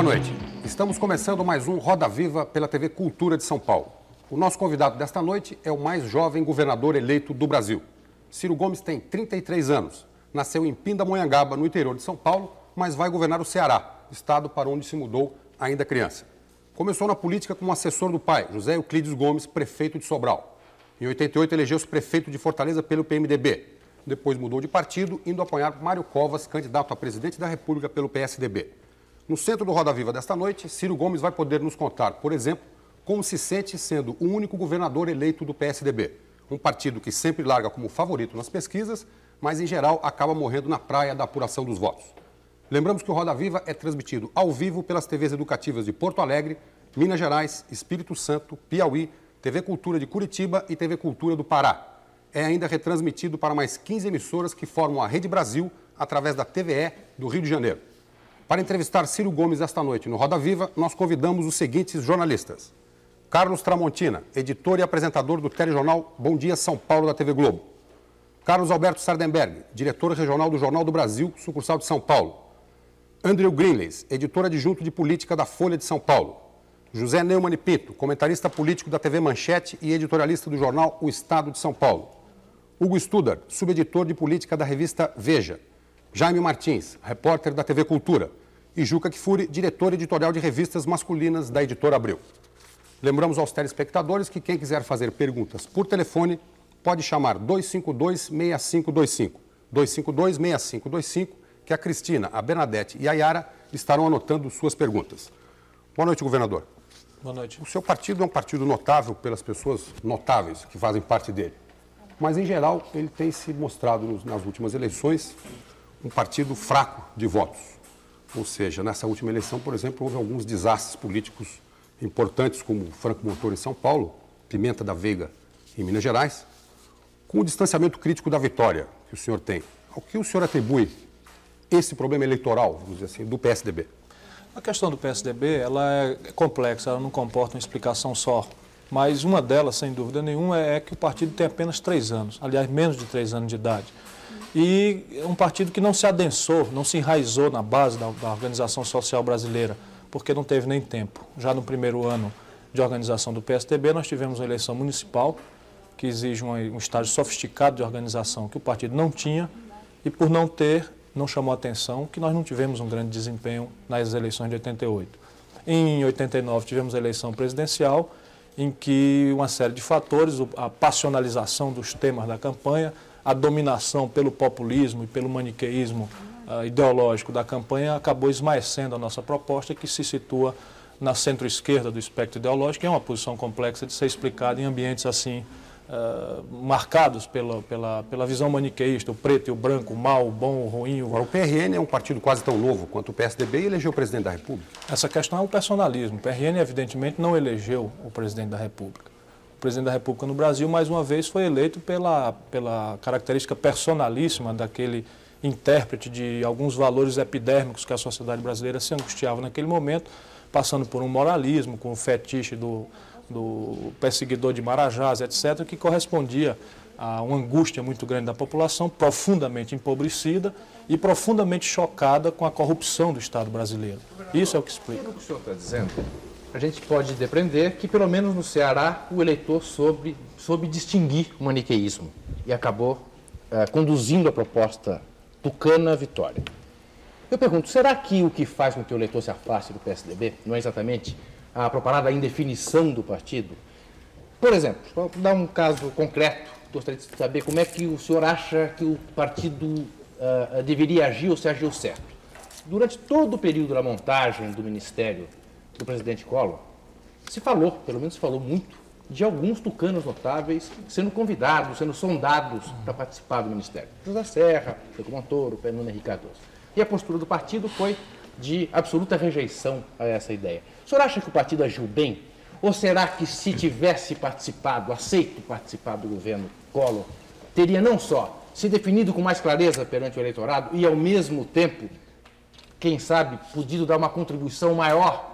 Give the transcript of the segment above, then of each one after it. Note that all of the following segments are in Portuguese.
Boa noite. Estamos começando mais um Roda Viva pela TV Cultura de São Paulo. O nosso convidado desta noite é o mais jovem governador eleito do Brasil. Ciro Gomes tem 33 anos. Nasceu em Pindamonhangaba, no interior de São Paulo, mas vai governar o Ceará, estado para onde se mudou ainda criança. Começou na política como assessor do pai, José Euclides Gomes, prefeito de Sobral. Em 88, elegeu-se prefeito de Fortaleza pelo PMDB. Depois mudou de partido, indo apoiar Mário Covas, candidato a presidente da República pelo PSDB. No centro do Roda Viva desta noite, Ciro Gomes vai poder nos contar, por exemplo, como se sente sendo o único governador eleito do PSDB, um partido que sempre larga como favorito nas pesquisas, mas em geral acaba morrendo na praia da apuração dos votos. Lembramos que o Roda Viva é transmitido ao vivo pelas TVs educativas de Porto Alegre, Minas Gerais, Espírito Santo, Piauí, TV Cultura de Curitiba e TV Cultura do Pará. É ainda retransmitido para mais 15 emissoras que formam a Rede Brasil através da TVE do Rio de Janeiro. Para entrevistar Ciro Gomes esta noite no Roda Viva, nós convidamos os seguintes jornalistas. Carlos Tramontina, editor e apresentador do telejornal Bom Dia São Paulo da TV Globo. Carlos Alberto Sardenberg, diretor regional do Jornal do Brasil, sucursal de São Paulo. Andrew Greenleys, editor adjunto de política da Folha de São Paulo. José Neumann Pinto, comentarista político da TV Manchete e editorialista do jornal O Estado de São Paulo. Hugo Studar, subeditor de política da revista Veja. Jaime Martins, repórter da TV Cultura. E Juca Kfouri, diretor editorial de revistas masculinas da editora Abril. Lembramos aos telespectadores que quem quiser fazer perguntas por telefone pode chamar 252-6525. 252-6525, que a Cristina, a Bernadette e a Yara estarão anotando suas perguntas. Boa noite, governador. Boa noite. O seu partido é um partido notável pelas pessoas notáveis que fazem parte dele. Mas, em geral, ele tem se mostrado nas últimas eleições um partido fraco de votos. Ou seja, nessa última eleição, por exemplo, houve alguns desastres políticos importantes, como Franco Montoro em São Paulo, Pimenta da Veiga em Minas Gerais, com o distanciamento crítico da vitória que o senhor tem. Ao que o senhor atribui esse problema eleitoral, vamos dizer assim, do PSDB? A questão do PSDB ela é complexa, ela não comporta uma explicação só. Mas uma delas, sem dúvida nenhuma, é que o partido tem apenas três anos, aliás, menos de três anos de idade. E um partido que não se adensou, não se enraizou na base da, da organização social brasileira, porque não teve nem tempo. Já no primeiro ano de organização do PSDB, nós tivemos uma eleição municipal, que exige um, um estágio sofisticado de organização que o partido não tinha, e por não ter, não chamou atenção que nós não tivemos um grande desempenho nas eleições de 88. Em 89 tivemos a eleição presidencial, em que uma série de fatores, a passionalização dos temas da campanha, a dominação pelo populismo e pelo maniqueísmo uh, ideológico da campanha acabou esmaecendo a nossa proposta, que se situa na centro-esquerda do espectro ideológico, é uma posição complexa de ser explicada em ambientes assim uh, marcados pela, pela, pela visão maniqueísta, o preto e o branco, o mal, o bom, o ruim. O... Agora, o PRN é um partido quase tão novo quanto o PSDB e elegeu o presidente da República. Essa questão é o personalismo. O PRN, evidentemente, não elegeu o presidente da República. O presidente da República no Brasil, mais uma vez, foi eleito pela, pela característica personalíssima daquele intérprete de alguns valores epidérmicos que a sociedade brasileira se angustiava naquele momento, passando por um moralismo, com o fetiche do, do perseguidor de Marajás, etc., que correspondia a uma angústia muito grande da população, profundamente empobrecida e profundamente chocada com a corrupção do Estado brasileiro. Isso é o que explica. Pelo que o senhor está dizendo, a gente pode depreender que, pelo menos no Ceará, o eleitor soube, soube distinguir o maniqueísmo e acabou eh, conduzindo a proposta tucana à vitória. Eu pergunto, será que o que faz com que o eleitor se afaste do PSDB não é exatamente a propaganda indefinição do partido? Por exemplo, vou dar um caso concreto, gostaria de saber como é que o senhor acha que o partido uh, deveria agir ou se agiu certo. Durante todo o período da montagem do ministério do presidente Collor, se falou, pelo menos se falou muito, de alguns tucanos notáveis sendo convidados, sendo sondados para participar do ministério. José Serra, Chico Montoro, Fernando Henrique Cardoso. E a postura do partido foi de absoluta rejeição a essa ideia. O senhor acha que o partido agiu bem? Ou será que se tivesse participado, aceito participar do governo Collor, teria não só se definido com mais clareza perante o eleitorado e, ao mesmo tempo, quem sabe, podido dar uma contribuição maior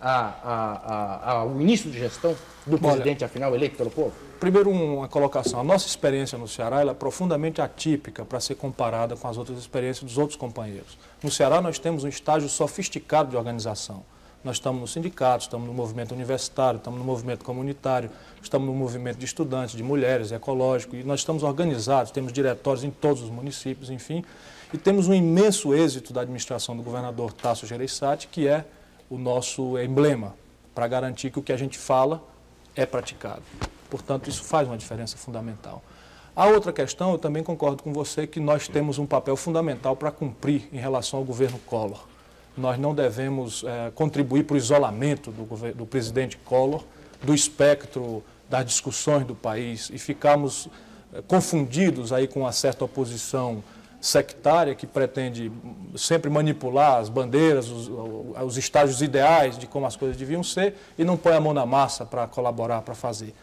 ao início de gestão do presidente, Olha, afinal, eleito pelo povo? primeiro uma colocação. A nossa experiência no Ceará é profundamente atípica para ser comparada com as outras experiências dos outros companheiros. No Ceará nós temos um estágio sofisticado de organização. Nós estamos no sindicato, estamos no movimento universitário, estamos no movimento comunitário, estamos no movimento de estudantes, de mulheres, ecológico, e nós estamos organizados, temos diretórios em todos os municípios, enfim, e temos um imenso êxito da administração do governador Tasso Gereissati, que é o nosso emblema para garantir que o que a gente fala é praticado. Portanto, isso faz uma diferença fundamental. A outra questão, eu também concordo com você que nós temos um papel fundamental para cumprir em relação ao governo Collor. Nós não devemos é, contribuir para o isolamento do, do presidente Collor, do espectro das discussões do país e ficarmos é, confundidos aí com uma certa oposição sectária que pretende sempre manipular as bandeiras, os, os, estágios ideais de como as coisas deviam ser e não põe a mão na massa para colaborar, para fazer.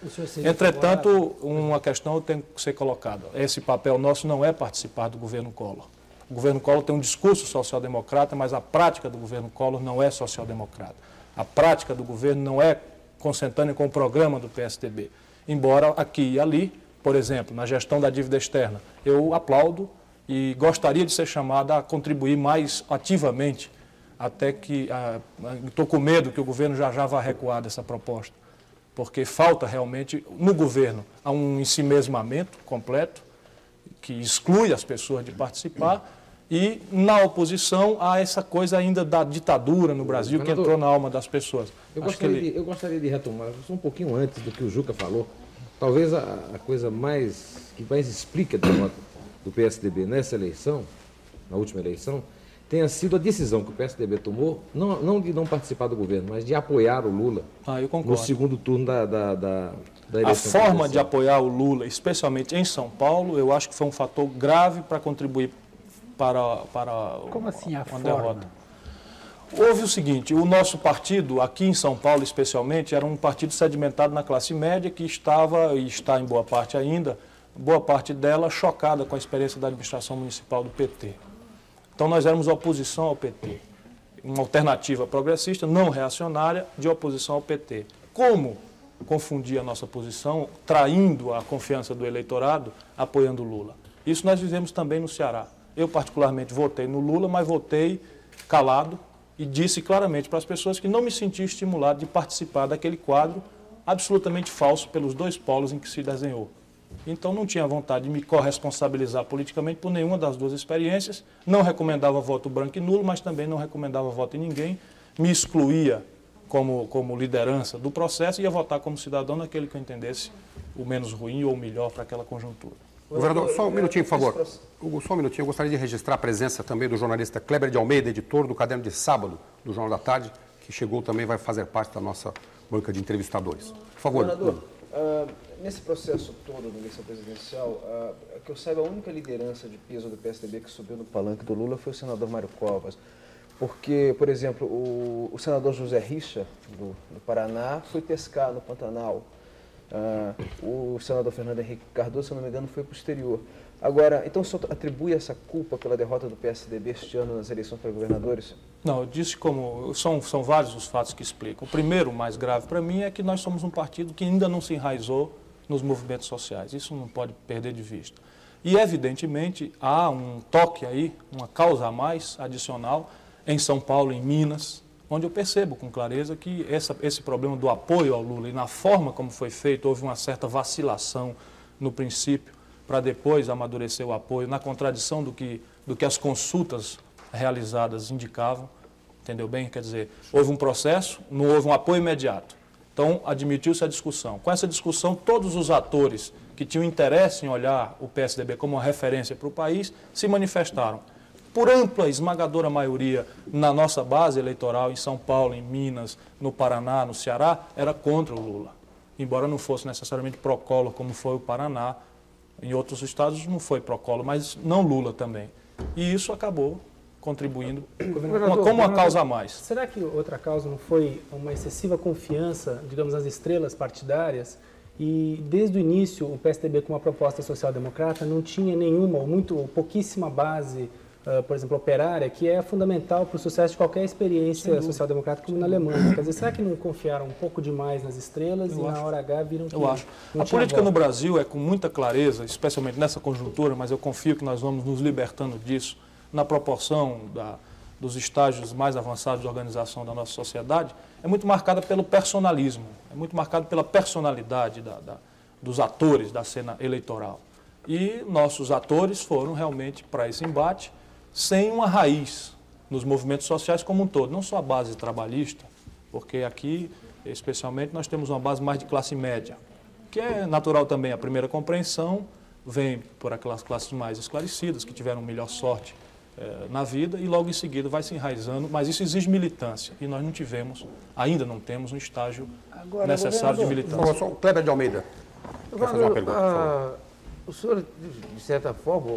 Entretanto, uma questão tem que ser colocada. Esse papel nosso não é participar do governo Collor. O governo Collor tem um discurso social-democrata, mas a prática do governo Collor não é social-democrata. A prática do governo não é consentânea com o programa do PSDB. Embora aqui e ali, por exemplo, na gestão da dívida externa, eu aplaudo e gostaria de ser chamada a contribuir mais ativamente, até que estou com medo que o governo já já vá recuar dessa proposta, porque falta realmente no governo há um ensimesmamento completo que exclui as pessoas de participar e na oposição há essa coisa ainda da ditadura no Brasil que entrou na alma das pessoas. Eu gostaria, ele... de, eu gostaria de retomar, só um pouquinho antes do que o Juca falou, talvez a, a coisa mais que mais explica a derrota do PSDB nessa eleição, na última eleição, tenha sido a decisão que o PSDB tomou, não, não de não participar do governo, mas de apoiar o Lula ah, no segundo turno da, da, da, da eleição. A forma de apoiar o Lula, especialmente em São Paulo, eu acho que foi um fator grave para contribuir para, para Como assim a uma forma? derrota. Houve o seguinte, o nosso partido, aqui em São Paulo especialmente, era um partido sedimentado na classe média que estava, e está em boa parte ainda, boa parte dela chocada com a experiência da administração municipal do PT. Então nós éramos oposição ao PT, uma alternativa progressista, não reacionária, de oposição ao PT. Como confundir a nossa posição, traindo a confiança do eleitorado, apoiando Lula? Isso nós fizemos também no Ceará. Eu, particularmente, votei no Lula, mas votei calado e disse claramente para as pessoas que não me sentia estimulado de participar daquele quadro absolutamente falso pelos dois polos em que se desenhou. Então não tinha vontade de me corresponsabilizar politicamente por nenhuma das duas experiências. Não recomendava voto branco e nulo, mas também não recomendava voto em ninguém. Me excluía como, como liderança do processo e ia votar como cidadão naquele que eu entendesse o menos ruim ou o melhor para aquela conjuntura. Governador, só um minutinho, por favor. Hugo, só um minutinho. Eu gostaria de registrar a presença também do jornalista Kleber de Almeida, editor do Caderno de Sábado do Jornal da Tarde, que chegou também vai fazer parte da nossa banca de entrevistadores. Por favor. Governador, uh, nesse processo todo da eleição presidencial, uh, que eu saiba, a única liderança de peso do PSDB que subiu no palanque do Lula foi o senador Mário Covas. Porque, por exemplo, o, o senador José Richa, do, do, Paraná, foi pescar no Pantanal. Uh, o senador Fernando Henrique Cardoso, se não me engano, foi exterior. Agora, então o senhor atribui essa culpa pela derrota do PSDB este ano nas eleições para governadores? Não, eu disse como. São, são vários os fatos que explicam. O primeiro, mais grave para mim, é que nós somos um partido que ainda não se enraizou nos movimentos sociais. Isso não pode perder de vista. E, evidentemente, há um toque aí, uma causa a mais adicional em São Paulo, em Minas, onde eu percebo com clareza que essa, esse problema do apoio ao Lula e na forma como foi feito, houve uma certa vacilação no princípio para depois amadurecer o apoio, na contradição do que, do que as consultas realizadas indicavam, entendeu bem? Quer dizer, houve um processo, não houve um apoio imediato. Então, admitiu-se a discussão. Com essa discussão, todos os atores que tinham interesse em olhar o PSDB como uma referência para o país se manifestaram. Por ampla, esmagadora maioria na nossa base eleitoral, em São Paulo, em Minas, no Paraná, no Ceará, era contra o Lula. Embora não fosse necessariamente pró-Collor, como foi o Paraná, em outros estados não foi Procolo, mas não Lula também. E isso acabou contribuindo uma, como uma causa a mais. Será que outra causa não foi uma excessiva confiança, digamos, nas estrelas partidárias? E desde o início o PSDB com uma proposta social-democrata não tinha nenhuma ou muito ou pouquíssima base uh, por exemplo, operária, que é fundamental para o sucesso de qualquer experiência social-democrata, como na Alemanha. Quer dizer, será que não confiaram um pouco demais nas estrelas Eu e acho. na hora H viram que Eu acho. A política no? Brasil é com muita clareza, especialmente nessa conjuntura, mas eu confio que nós vamos nos libertando disso na proporção da- dos estágios mais avançados de organização da nossa sociedade, é muito marcada pelo personalismo, é muito marcada pela personalidade da- da- dos atores da cena eleitoral. E nossos atores foram realmente para esse embate sem uma raiz nos movimentos sociais como um todo, não só a base trabalhista, porque aqui, especialmente, nós temos uma base mais de classe média, que é natural também. A primeira compreensão vem por aquelas classes mais esclarecidas, que tiveram melhor sorte eh, na vida, e logo em seguida vai se enraizando, mas isso exige militância, e nós não tivemos, ainda não temos um estágio Agora, necessário de militância. Só o Kleber de Almeida. Quer fazer uma pergunta, ah, o senhor, de certa forma,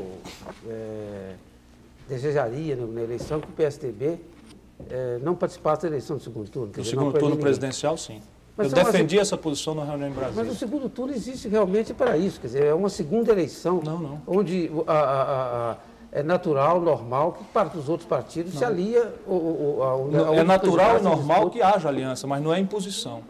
é, desejaria na eleição que o PSDB é, não participasse da eleição do segundo turno? não segundo turno ninguém. presidencial, sim. Mas Eu é uma- defendi essa posição na reunião em Brasília. Mas o segundo turno existe realmente para isso, quer dizer, é uma segunda eleição, Não, não. onde a- a- a- é natural, normal, que parte dos outros partidos se alia o, a, a É natural e normal que haja aliança, mas não é imposição.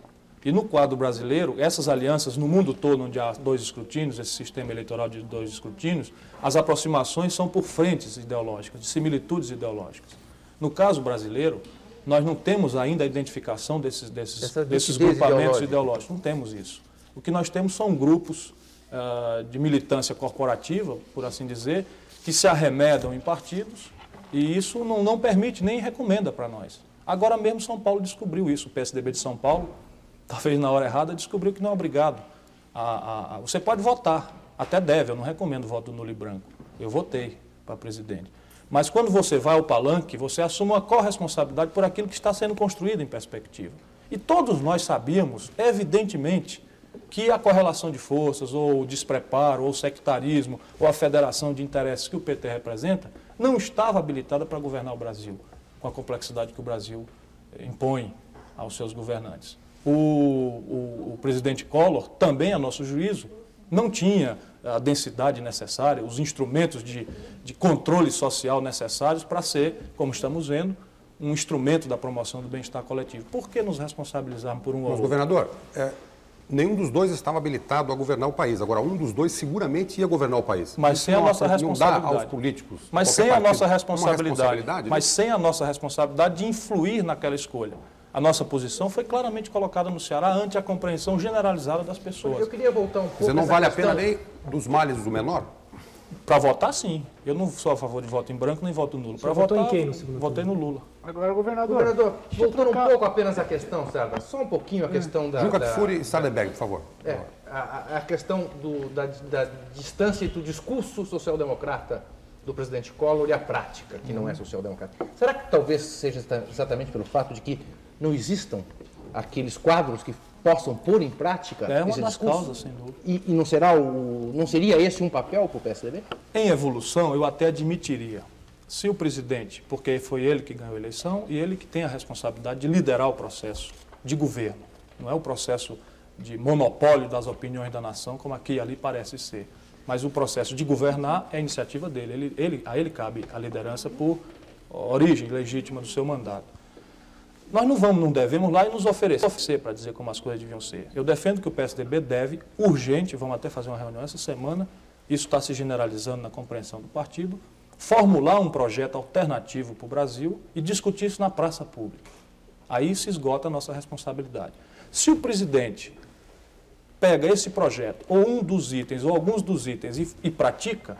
E no quadro brasileiro, essas alianças, no mundo todo, onde há dois escrutínios, esse sistema eleitoral de dois escrutínios, as aproximações são por frentes ideológicas, de similitudes ideológicas. No caso brasileiro, nós não temos ainda a identificação desses, desses, desses grupamentos ideológicos. Não temos isso. O que nós temos são grupos ah, de militância corporativa, por assim dizer, que se arremedam em partidos e isso não, não permite nem recomenda para nós. Agora mesmo São Paulo descobriu isso, o PSDB de São Paulo, talvez na hora errada, descobriu que não é obrigado. A, a- a- você pode votar, até deve, eu não recomendo voto nulo e branco. Eu votei para presidente. Mas quando você vai ao palanque, você assume uma corresponsabilidade por aquilo que está sendo construído em perspectiva. E todos nós sabíamos, evidentemente, que a correlação de forças, ou o despreparo, ou o sectarismo, ou a federação de interesses que o PT representa, não estava habilitada para governar o Brasil, com a complexidade que o Brasil impõe aos seus governantes. O, o- o presidente Collor, também a nosso juízo, não tinha a densidade necessária, os instrumentos de, de controle social necessários para ser, como estamos vendo, um instrumento da promoção do bem-estar coletivo. Por que nos responsabilizarmos por um ou Mas, outro? governador, é, nenhum dos dois estava habilitado a governar o país. Agora, um dos dois seguramente ia governar o país. Mas Isso sem a nossa Não dá responsabilidade. aos políticos. Mas sem a partido, nossa uma responsabilidade. responsabilidade, Mas né? sem a nossa responsabilidade de influir naquela escolha. A nossa posição foi claramente colocada no Ceará ante a compreensão generalizada das pessoas. Eu queria voltar um pouco. Dizer, não vale a questão- pena nem dos males do menor? Para votar, sim. Eu não sou a favor de voto em branco nem voto nulo. Para votou votar, em quem no segundo votei no Lula. Agora, governador. Governador, voltando um trocar- pouco apenas à questão, Sérgio, só um pouquinho a questão da. Juca da- Kfouri e Sadenberg, por favor. É, a, a- questão do- da, da distância entre o discurso social-democrata do presidente Collor e a prática, que não é social-democrata. Será que talvez seja exa- exatamente pelo fato de que não existam aqueles quadros que possam pôr em prática É uma das discurso? causas, sem dúvida. E, e não, será o, não seria esse um papel para o PSDB? Em evolução, eu até admitiria. Se o presidente, porque foi ele que ganhou a eleição e ele que tem a responsabilidade de liderar o processo de governo, não é o processo de monopólio das opiniões da nação, como aqui e ali parece ser. Mas o processo de governar é a iniciativa dele. Ele, ele- a ele cabe a liderança por origem legítima do seu mandato. Nós não vamos, não devemos lá e nos oferecer para dizer como as coisas deviam ser. Eu defendo que o PSDB deve, urgente, vamos até fazer uma reunião essa semana, isso está se generalizando na compreensão do partido, formular um projeto alternativo para o Brasil e discutir isso na praça pública. Aí se esgota a nossa responsabilidade. Se o presidente pega esse projeto, ou um dos itens, ou alguns dos itens, e, e pratica,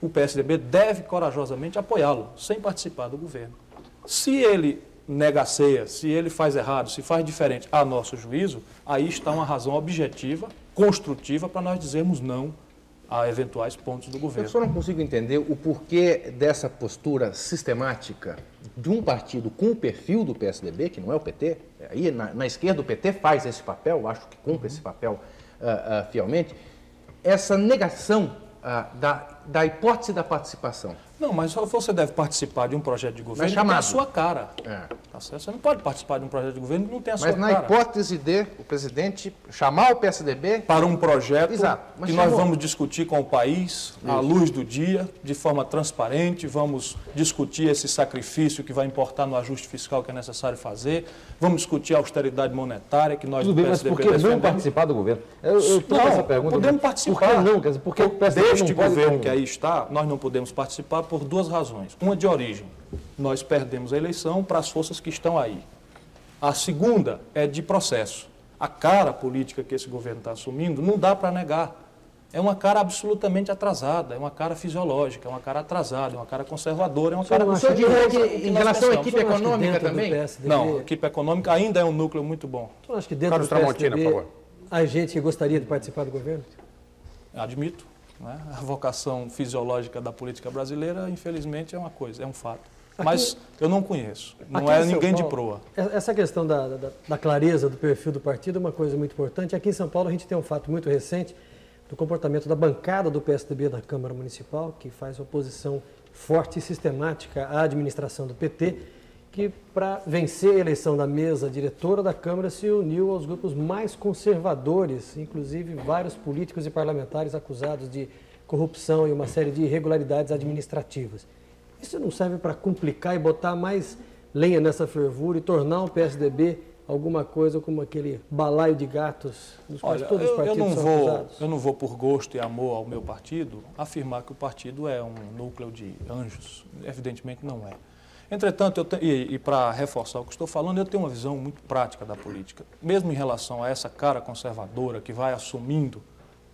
o PSDB deve corajosamente apoiá-lo, sem participar do governo. Se ele negaceia, se ele faz errado, se faz diferente a nosso juízo, aí está uma razão objetiva, construtiva, para nós dizermos não a eventuais pontos do Eu governo. só não consigo entender o porquê dessa postura sistemática de um partido com o perfil do PSDB, que não é o PT. Aí na, na esquerda o PT faz esse papel, acho que cumpre esse papel ah, ah, fielmente. Essa negação ah, da, da hipótese da participação. Não, mas só você deve participar de um projeto de governo Mas que tem a sua cara. É. Tá certo? Você não pode participar de um projeto de governo que não tem a sua Mas na cara. hipótese de o presidente chamar o PSDB, Para um projeto Exato, mas que nós chamou. vamos discutir com o país, à luz do dia, de forma transparente, vamos discutir esse sacrifício que vai importar no ajuste fiscal que é necessário fazer, vamos discutir a austeridade monetária que nós Tudo do bem, mas PSDB por que não participar do governo? Eu, eu Não, essa pergunta. podemos Por participar. que não? Quer dizer, por que o PSDB Deste não pode governo ter que aí está, nós não podemos participar por duas razões. Uma de origem, nós perdemos a eleição para as forças que estão aí. A segunda é de processo. A cara política que esse governo está assumindo não dá para negar. É uma cara absolutamente atrasada, é uma cara fisiológica, é uma cara atrasada, é uma cara conservadora, é uma cara o senhor diria que- em relação à equipe econômica também? PSDB Não, a equipe econômica ainda é um núcleo muito bom. Não acha que dentro Carlos do Tramontina, por PSDB favor. há gente que gostaria de participar do governo? Admito. Né? A vocação fisiológica da política brasileira, infelizmente, é uma coisa, é um fato. Mas eu não conheço. Não Aqui é ninguém de Paulo, proa. Essa questão da, da- da clareza do perfil do partido é uma coisa muito importante. Aqui em São Paulo a gente tem um fato muito recente do comportamento da bancada do PSDB na Câmara Municipal, que faz oposição forte e sistemática à administração do PT, que para vencer a eleição da mesa diretora da Câmara se uniu aos grupos mais conservadores, inclusive vários políticos e parlamentares acusados de corrupção e uma série de irregularidades administrativas. Isso não serve para complicar e botar mais lenha nessa fervura e tornar o PSDB alguma coisa como aquele balaio de gatos dos quais Olha, todos os eu, eu partidos não vou, acusados? eu não vou por gosto e amor ao meu partido afirmar que o partido é um núcleo de anjos. Evidentemente não é. Entretanto, e, e para reforçar o que estou falando, eu tenho uma visão muito prática da política. Mesmo em relação a essa cara conservadora que vai assumindo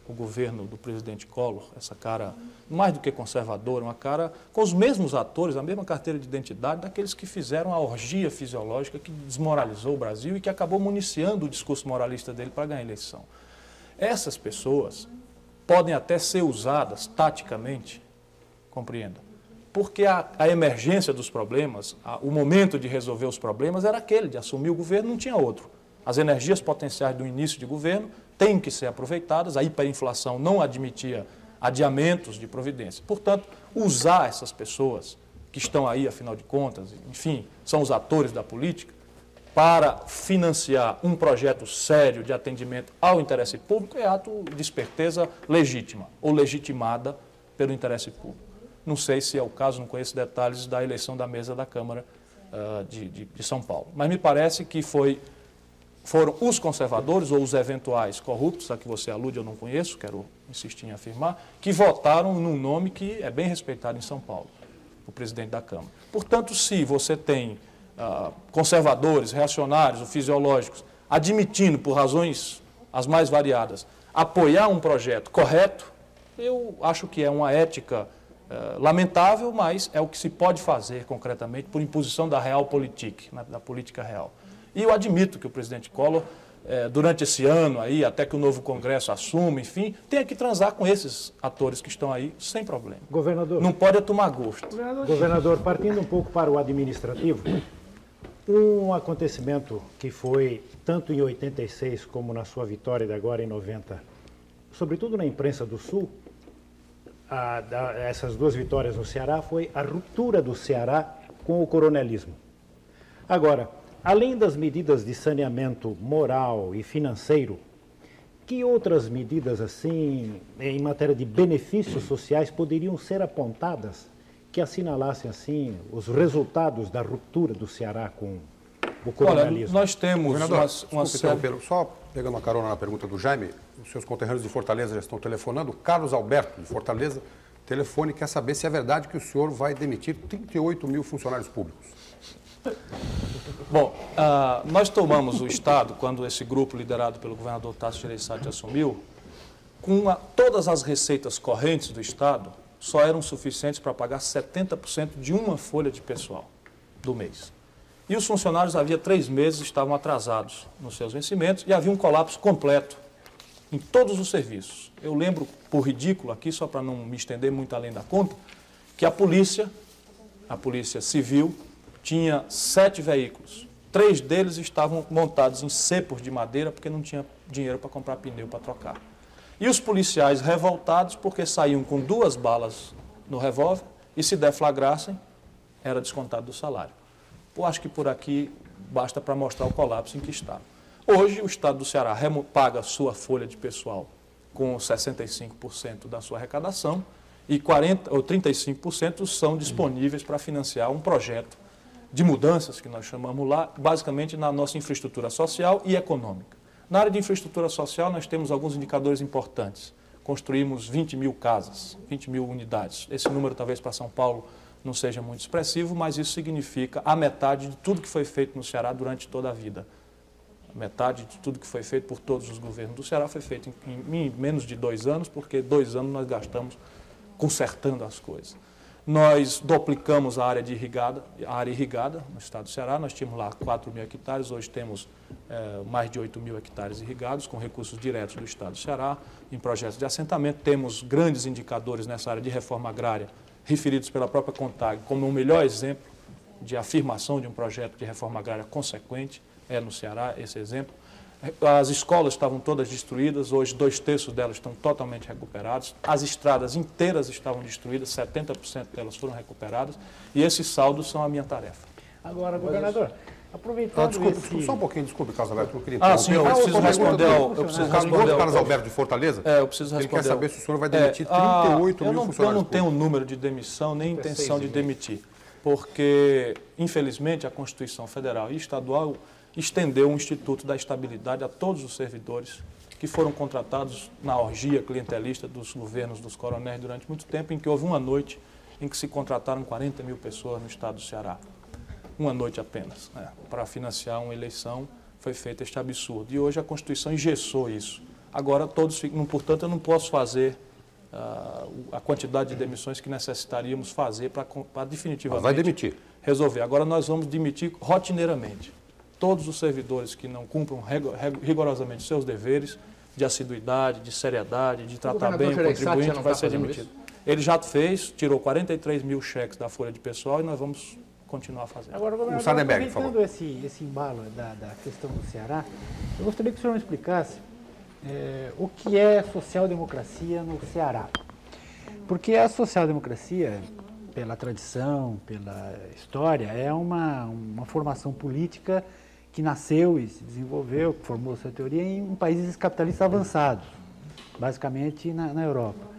o governo do presidente Collor, essa cara mais do que conservadora, uma cara com os mesmos atores, a mesma carteira de identidade daqueles que fizeram a orgia fisiológica que desmoralizou o Brasil e que acabou municiando o discurso moralista dele para ganhar a eleição. Essas pessoas podem até ser usadas taticamente, compreenda, porque a, a emergência dos problemas, a- o momento de resolver os problemas era aquele, de assumir o governo, não tinha outro. As energias potenciais do início de governo têm que ser aproveitadas, a hiperinflação não admitia adiamentos de providência. Portanto, usar essas pessoas que estão aí, afinal de contas, enfim, são os atores da política, para financiar um projeto sério de atendimento ao interesse público é ato de esperteza legítima ou legitimada pelo interesse público. Não sei se é o caso, não conheço detalhes da eleição da mesa da Câmara ah, de, de- de São Paulo. Mas me parece que foi, foram os conservadores ou os eventuais corruptos, a que você alude eu não conheço, quero insistir em afirmar, que votaram num nome que é bem respeitado em São Paulo, o presidente da Câmara. Portanto, se você tem ah, conservadores, reacionários ou fisiológicos admitindo, por razões as mais variadas, apoiar um projeto correto, eu acho que é uma ética lamentável, mas é o que se pode fazer concretamente por imposição da realpolitik, né, da política real. E eu admito que o presidente Collor, eh, durante esse ano aí, até que o novo Congresso assuma, enfim, tenha que transar com esses atores que estão aí sem problema. Governador, Não pode é tomar gosto. governador, partindo um pouco para o administrativo, um acontecimento que foi tanto em 86 como na sua vitória de agora em 90, sobretudo na imprensa do Sul, a- da- essas duas vitórias no Ceará foi a ruptura do Ceará com o coronelismo. Agora, além das medidas de saneamento moral e financeiro, que outras medidas assim, em matéria de benefícios sociais, poderiam ser apontadas que assinalassem assim os resultados da ruptura do Ceará com o Olha, coronelismo? nós temos Governador, uma, uma série... só pegando uma carona na pergunta do Jaime, os seus conterrâneos de Fortaleza já estão telefonando. Carlos Alberto, de Fortaleza, telefone, quer saber se é verdade que o senhor vai demitir 38 mil funcionários públicos. Bom, ah, nós tomamos o Estado, quando esse grupo liderado pelo governador Tasso Gereissati assumiu, com todas as receitas correntes do Estado só eram suficientes para pagar 70% de uma folha de pessoal do mês. E os funcionários havia três meses estavam atrasados nos seus vencimentos e havia um colapso completo em todos os serviços. Eu lembro, por ridículo aqui, só para não me estender muito além da conta, que a polícia, a polícia civil, tinha sete veículos. Três deles estavam montados em cepos de madeira porque não tinha dinheiro para comprar pneu para trocar. E os policiais revoltados porque saíam com duas balas no revólver e se deflagrassem, era descontado do salário. Eu acho que por aqui basta para mostrar o colapso em que está. Hoje, o Estado do Ceará paga sua folha de pessoal com 65% da sua arrecadação e 40 ou 35% são disponíveis para financiar um projeto de mudanças que nós chamamos lá, basicamente na nossa infraestrutura social e econômica. Na área de infraestrutura social, nós temos alguns indicadores importantes. Construímos 20 mil casas, 20 mil unidades. Esse número, talvez, para São Paulo não seja muito expressivo, mas isso significa a metade de tudo que foi feito no Ceará durante toda a vida. A metade de tudo que foi feito por todos os governos do Ceará foi feito em, em- menos de dois anos, porque dois anos nós gastamos consertando as coisas. Nós duplicamos a área de irrigada, a área irrigada no estado do Ceará. Nós tínhamos lá 4 mil hectares, hoje temos eh, mais de 8 mil hectares irrigados, com recursos diretos do estado do Ceará, em projetos de assentamento. Temos grandes indicadores nessa área de reforma agrária, referidos pela própria CONTAG como o melhor exemplo de afirmação de um projeto de reforma agrária consequente, é no Ceará esse exemplo. As escolas estavam todas destruídas, hoje dois terços delas estão totalmente recuperados. As estradas inteiras estavam destruídas, 70% delas foram recuperadas. E esses saldos são a minha tarefa. Agora, governador, aproveitando Ah, desculpe, esse... desculpe, só um pouquinho, desculpe, Carlos Alberto, eu queria Ah, sim, eu Ah, preciso responder ao- eu preciso O Carlos- responder ao- Carlos Alberto de Fortaleza, É, eu preciso ele responder. quer saber se o senhor vai É, demitir ah, 38 eu mil não, funcionários Eu não tenho um públicos. número de demissão, nem intenção de demitir, porque, infelizmente, a Constituição Federal e Estadual estendeu o Instituto da Estabilidade a todos os servidores que foram contratados na orgia clientelista dos governos dos coronéis durante muito tempo, em que houve uma noite em que se contrataram 40 mil pessoas no estado do Ceará. Uma noite apenas, né, para financiar uma eleição, foi feito este absurdo. E hoje a Constituição engessou isso. Agora todos ficam, portanto, eu não posso fazer o- a quantidade de demissões que necessitaríamos fazer para, para definitivamente Mas vai demitir. resolver. Agora nós vamos demitir rotineiramente todos os servidores que não cumpram rigorosamente seus deveres de assiduidade, de seriedade, de tratar governador bem o contribuinte, vai está ser demitido. Ele já fez, tirou 43 mil cheques da folha de pessoal e nós vamos continuar fazendo. Agora, governador, Sardenberg, por aproveitando esse, esse embalo da, da questão do Ceará, eu gostaria que o senhor me explicasse eh, o que é social-democracia no Ceará. Porque a social-democracia, pela tradição, pela história, é uma, uma formação política que nasceu e se desenvolveu, formou sua teoria em países capitalistas avançados, basicamente na, na Europa.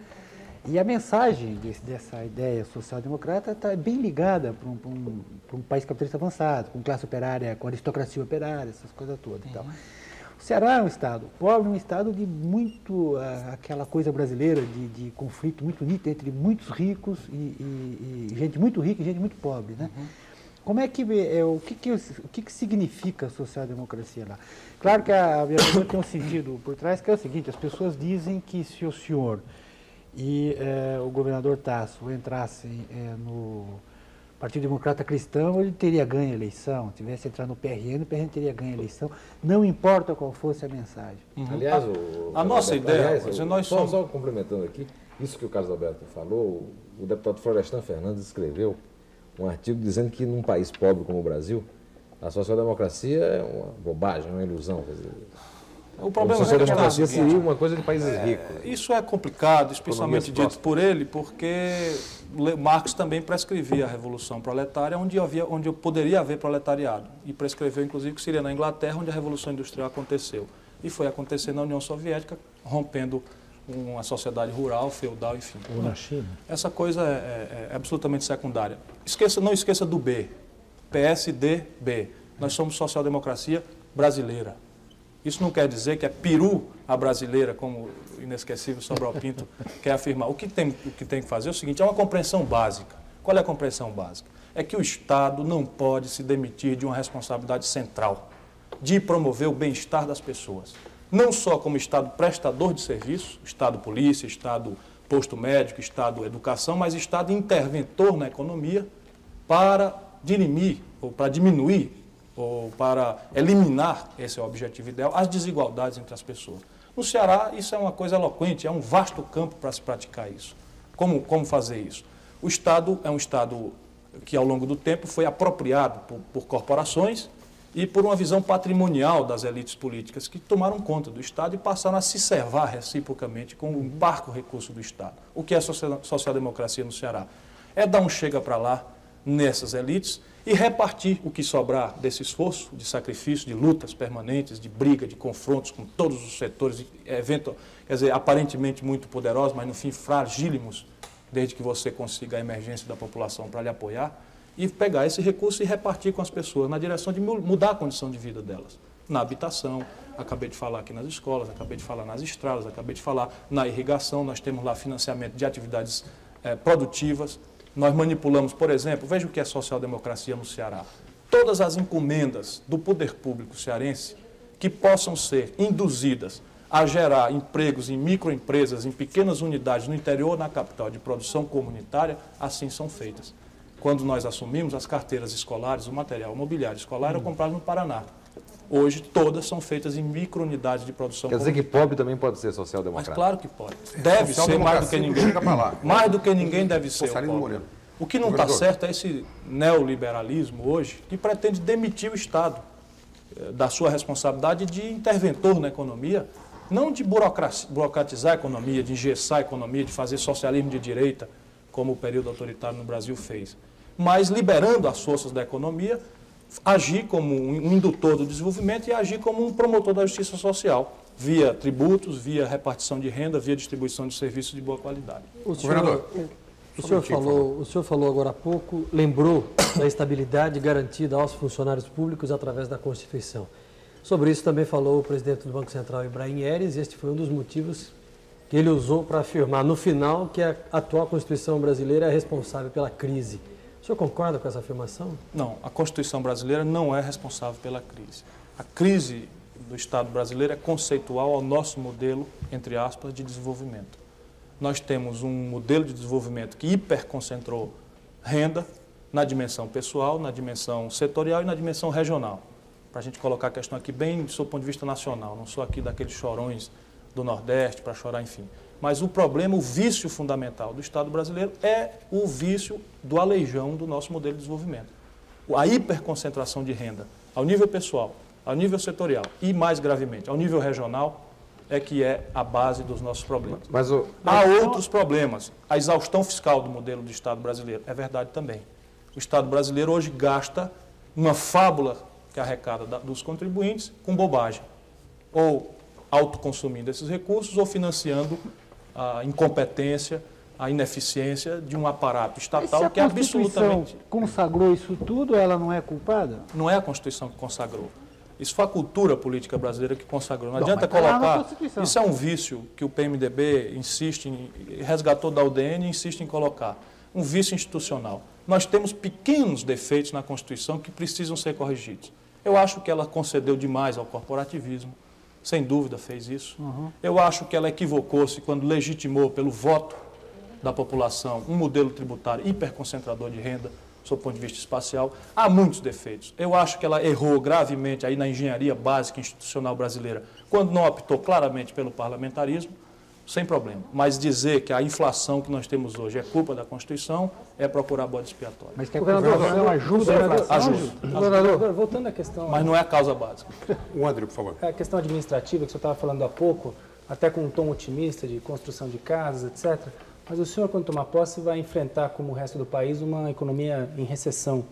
E a mensagem desse- dessa ideia social-democrata está bem ligada para um, um- um país capitalista avançado, com classe operária, com aristocracia operária, essas coisas todas. e tal. O Ceará é um estado pobre, um estado de muito, ah, aquela coisa brasileira de, de conflito muito nítido entre muitos ricos e, e- e gente muito rica e gente muito pobre. Né? Como é que, é, o que, que, o que, que significa social-democracia lá? Claro que a minha pergunta tem um sentido por trás, que é o seguinte, as pessoas dizem que se o senhor e eh, o governador Tasso entrassem eh, no Partido Democrata Cristão, ele teria ganho a eleição. Tivesse entrado no PRN, o PRN teria ganho a eleição. Não importa qual fosse a mensagem. Aliás, A- o, a nossa Alberto, ideia, aliás, o- nós só, somos- só complementando aqui, isso que o Carlos Alberto falou, o, o deputado Florestan Fernandes escreveu um artigo dizendo que num país pobre como o Brasil, a social-democracia é uma bobagem, uma ilusão. Quer dizer, O a problema é que social-democracia está- seria uma coisa de países ricos. Isso é complicado, especialmente dito por ele, porque Marx também prescrevia a Revolução Proletária, onde, havia, onde poderia haver proletariado. E prescreveu, inclusive, que seria na Inglaterra, onde a Revolução Industrial aconteceu. E foi acontecer na União Soviética, rompendo uma sociedade rural, feudal, enfim. Ou na China. Essa coisa é, é- é absolutamente secundária. Esqueça, não esqueça do B. PSDB. Nós somos social-democracia brasileira. Isso não quer dizer que é peru a brasileira, como o inesquecível Sobral Pinto quer afirmar. O que, tem, o que tem que fazer é o seguinte, é uma compreensão básica. Qual é a compreensão básica? É que o Estado não pode se demitir de uma responsabilidade central, de promover o bem-estar das pessoas. Não só como Estado prestador de serviço, Estado polícia, Estado posto médico, Estado educação, mas Estado interventor na economia para dirimir ou para diminuir ou para eliminar, esse é o objetivo ideal, as desigualdades entre as pessoas. No Ceará, isso é uma coisa eloquente, é um vasto campo para se praticar isso. Como, como fazer isso? O Estado é um Estado que, ao longo do tempo, foi apropriado por, por corporações e por uma visão patrimonial das elites políticas que tomaram conta do Estado e passaram a se servar reciprocamente com o parco recurso do Estado. O que é social- social-democracia no Ceará? é dar um chega para lá nessas elites e repartir o que sobrar desse esforço, de sacrifício, de lutas permanentes, de briga, de confrontos com todos os setores, evento, quer dizer, aparentemente muito poderosos, mas no fim fragílimos, desde que você consiga a emergência da população para lhe apoiar, e pegar esse recurso e repartir com as pessoas na direção de mudar a condição de vida delas. Na habitação, acabei de falar aqui nas escolas, acabei de falar nas estradas, acabei de falar na irrigação, nós temos lá financiamento de atividades eh, produtivas, nós manipulamos, por exemplo, veja o que é social-democracia no Ceará. Todas as encomendas do poder público cearense que possam ser induzidas a gerar empregos em microempresas, em pequenas unidades no interior na capital de produção comunitária, assim são feitas. Quando nós assumimos as carteiras escolares, o material mobiliário escolar era comprado no Paraná. Hoje, todas são feitas em microunidades de produção. Quer dizer que pobre também pode ser social-democrata? Mas claro que pode. Deve ser mais do que ninguém. Mais do que ninguém deve ser. O, o que não está certo é esse neoliberalismo hoje que pretende demitir o Estado eh, da sua responsabilidade de interventor na economia, não de burocratizar a economia, de engessar a economia, de fazer socialismo de direita, como o período autoritário no Brasil fez, mas liberando as forças da economia agir como um indutor do desenvolvimento e agir como um promotor da justiça social, via tributos, via repartição de renda, via distribuição de serviços de boa qualidade. O senhor, o senhor, falou, o senhor falou agora há pouco, lembrou da estabilidade garantida aos funcionários públicos através da Constituição. Sobre isso também falou o presidente do Banco Central, Ibrahim Eres, e este foi um dos motivos que ele usou para afirmar no final que a atual Constituição brasileira é responsável pela crise. Senhor concorda com essa afirmação? Não, a Constituição brasileira não é responsável pela crise. A crise do Estado brasileiro é conceitual ao nosso modelo, entre aspas, de desenvolvimento. Nós temos um modelo de desenvolvimento que hiperconcentrou renda na dimensão pessoal, na dimensão setorial e na dimensão regional. Para a gente colocar a questão aqui bem do seu ponto de vista nacional, não sou aqui daqueles chorões do Nordeste para chorar, enfim. Mas o problema, o vício fundamental do Estado brasileiro é o vício do aleijão do nosso modelo de desenvolvimento. A hiperconcentração de renda ao nível pessoal, ao nível setorial e, mais gravemente, ao nível regional, é que é a base dos nossos problemas. Mas o... Há outros problemas. A exaustão fiscal do modelo do Estado brasileiro é verdade também. O Estado brasileiro hoje gasta uma fábula que arrecada dos contribuintes com bobagem. Ou autoconsumindo esses recursos ou financiando a incompetência, a ineficiência de um aparato estatal que é absolutamente. consagrou isso tudo, ela não é culpada? Não é a Constituição que consagrou. Isso foi a cultura política brasileira que consagrou. Não, não adianta colocar. Isso é um vício que o PMDB insiste em. resgatou da UDN e insiste em colocar. Um vício institucional. Nós temos pequenos defeitos na Constituição que precisam ser corrigidos. Eu acho que ela concedeu demais ao corporativismo sem dúvida fez isso. Uhum. Eu acho que ela equivocou-se quando legitimou pelo voto da população um modelo tributário hiperconcentrador de renda, sob o ponto de vista espacial. Há muitos defeitos. Eu acho que ela errou gravemente aí na engenharia básica institucional brasileira, quando não optou claramente pelo parlamentarismo sem problema. Mas dizer que a inflação que nós temos hoje é culpa da Constituição é procurar bode expiatório. Mas que a Constituição ajuda a inflação? Ajuda. Governador, voltando à questão... Mas não é a causa básica. O André, por favor. É a questão administrativa que o senhor estava falando há pouco, até com um tom otimista de construção de casas, etc. Mas o senhor, quando tomar posse, vai enfrentar, como o resto do país, uma economia em recessão.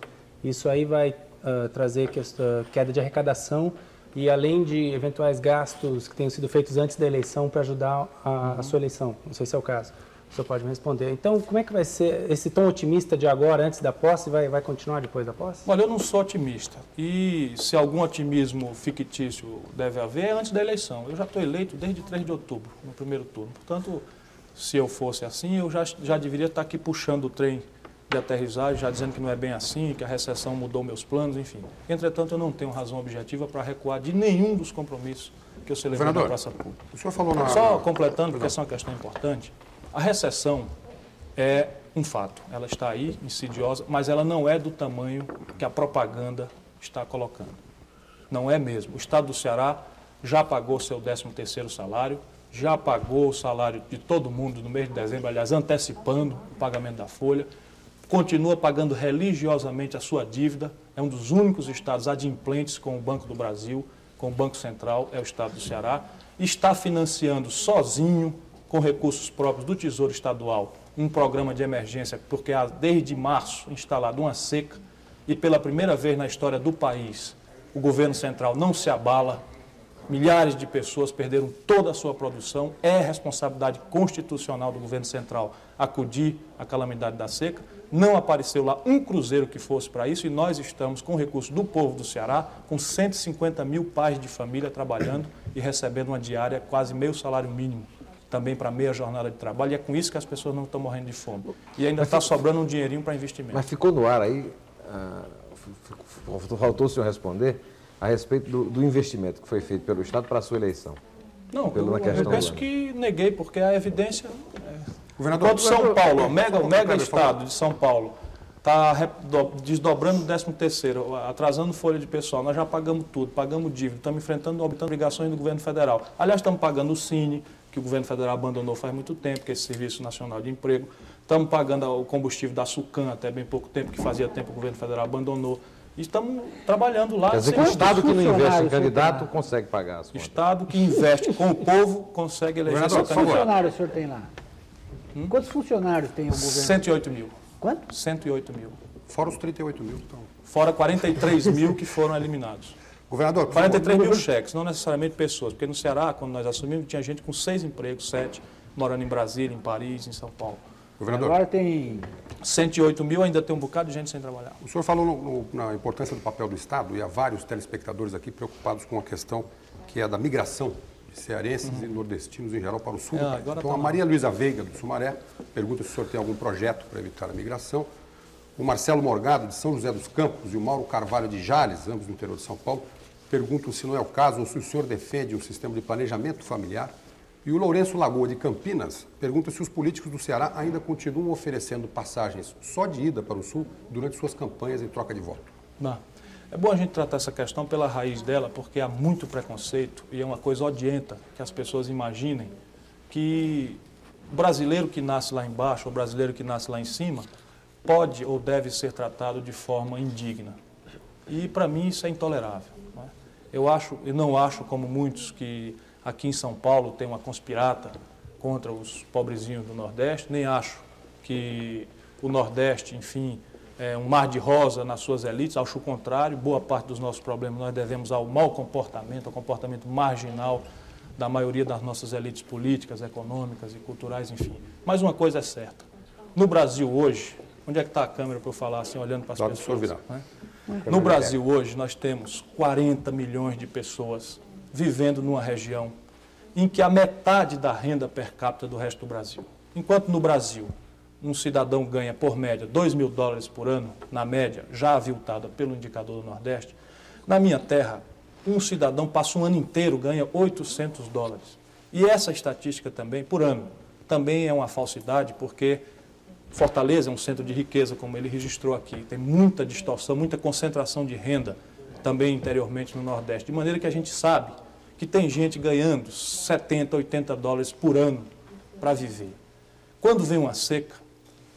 Isso aí vai uh, trazer queda de arrecadação e além de eventuais gastos que tenham sido feitos antes da eleição para ajudar a, uhum. a, sua eleição. Não sei se é o caso. O senhor pode me responder. Então, como é que vai ser esse tom otimista de agora, antes da posse, vai, vai continuar depois da posse? Olha, eu não sou otimista. E se algum otimismo fictício deve haver, é antes da eleição. Eu já estou eleito desde 3 de outubro, no primeiro turno. Portanto, se eu fosse assim, eu já, já deveria estar aqui puxando o trem de aterrissagem, já dizendo que não é bem assim, que a recessão mudou meus planos, enfim. Entretanto, eu não tenho razão objetiva para recuar de nenhum dos compromissos que eu celebrei na praça pública. O senhor falou na... Só completando, porque essa é uma questão importante, a recessão é um fato. Ela está aí, insidiosa, mas ela não é do tamanho que a propaganda está colocando. Não é mesmo. O Estado do Ceará já pagou seu 13º salário, já pagou o salário de todo mundo no mês de dezembro, aliás, antecipando o pagamento da folha continua pagando religiosamente a sua dívida, é um dos únicos estados adimplentes com o Banco do Brasil, com o Banco Central, é o estado do Ceará, está financiando sozinho, com recursos próprios do Tesouro Estadual, um programa de emergência, porque há desde março instalado uma seca e pela primeira vez na história do país o governo central não se abala, milhares de pessoas perderam toda a sua produção, é responsabilidade constitucional do governo central acudir à calamidade da seca. Não apareceu lá um cruzeiro que fosse para isso e nós estamos com recurso do povo do Ceará, com 150 mil pais de família trabalhando e recebendo uma diária quase meio salário mínimo, também para meia jornada de trabalho. E é com isso que as pessoas não estão morrendo de fome. E ainda está sobrando um dinheirinho para investimento. Mas ficou no ar aí, ah, faltou o senhor responder a respeito do, do investimento que foi feito pelo Estado para a sua eleição. Não, Pela eu, questão eu penso que neguei, porque a evidência. Governador, Enquanto São Paulo, o mega, o mega estado de São Paulo, está desdobrando o 13 terceiro, atrasando folha de pessoal, nós já pagamos tudo, pagamos dívida, estamos enfrentando, obrigações do governo federal. Aliás, estamos pagando o Cine, que o governo federal abandonou faz muito tempo, que é esse Serviço Nacional de Emprego. Estamos pagando o combustível da Sucan até bem pouco tempo, que fazia tempo que o governo federal abandonou. E estamos trabalhando lá. Quer dizer que sem o Estado que não investe em candidato consegue pagar as contas. Estado que investe com o povo consegue eleger Governador, seu candidato. funcionários o senhor tem lá? Quantos funcionários tem o governo? 108 mil. Quanto? 108 mil. Fora os 38 mil. Então. Fora 43 mil que foram eliminados. Governador, por favor. 43 mil cheques, não necessariamente pessoas. Porque no Ceará, quando nós assumimos, tinha gente com seis empregos, sete, morando em Brasília, em Paris, em São Paulo. Governador, Agora tem 108 mil ainda tem um bocado de gente sem trabalhar. o senhor falou no- no- na importância do papel do Estado e há vários telespectadores aqui preocupados com a questão que é a da migração cearenses e nordestinos em geral para o sul do É, país. agora Então, tá a Maria Luísa Veiga, do Sumaré, pergunta se o senhor tem algum projeto para evitar a migração. O Marcelo Morgado, de São José dos Campos, e o Mauro Carvalho, de Jales, ambos do interior de São Paulo, perguntam se não é o caso ou se o senhor defende um sistema de planejamento familiar. E o Lourenço Lagoa, de Campinas, pergunta se os políticos do Ceará ainda continuam oferecendo passagens só de ida para o sul durante suas campanhas em troca de voto. Não. É bom a gente tratar essa questão pela raiz dela, porque há muito preconceito e é uma coisa odienta que as pessoas imaginem que o brasileiro que nasce lá embaixo, o brasileiro que nasce lá em cima, pode ou deve ser tratado de forma indigna. E para mim isso é intolerável. não é? Eu acho, e não acho como muitos que aqui em São Paulo tem uma conspirata contra os pobrezinhos do Nordeste, nem acho que o Nordeste, enfim, é um mar de rosa nas suas elites, acho o contrário, boa parte dos nossos problemas nós devemos ao mau comportamento, ao comportamento marginal da maioria das nossas elites políticas, econômicas e culturais, enfim. Mas uma coisa é certa, no Brasil hoje, onde é que está a câmera para eu falar assim, olhando para as senhor pessoas? virar. né? No Brasil hoje nós temos 40 milhões de pessoas vivendo numa região em que a metade da renda per capita do resto do Brasil. Enquanto no Brasil um cidadão ganha por média 2 mil dólares por ano, na média, já aviltada pelo indicador do Nordeste, na minha terra, um cidadão passa um ano inteiro, ganha 800 dólares. E essa estatística também, por ano, também é uma falsidade, porque Fortaleza é um centro de riqueza, como ele registrou aqui. Tem muita distorção, muita concentração de renda também interiormente no Nordeste. De maneira que a gente sabe que tem gente ganhando 70, 80 dólares por ano para viver. Quando vem uma seca,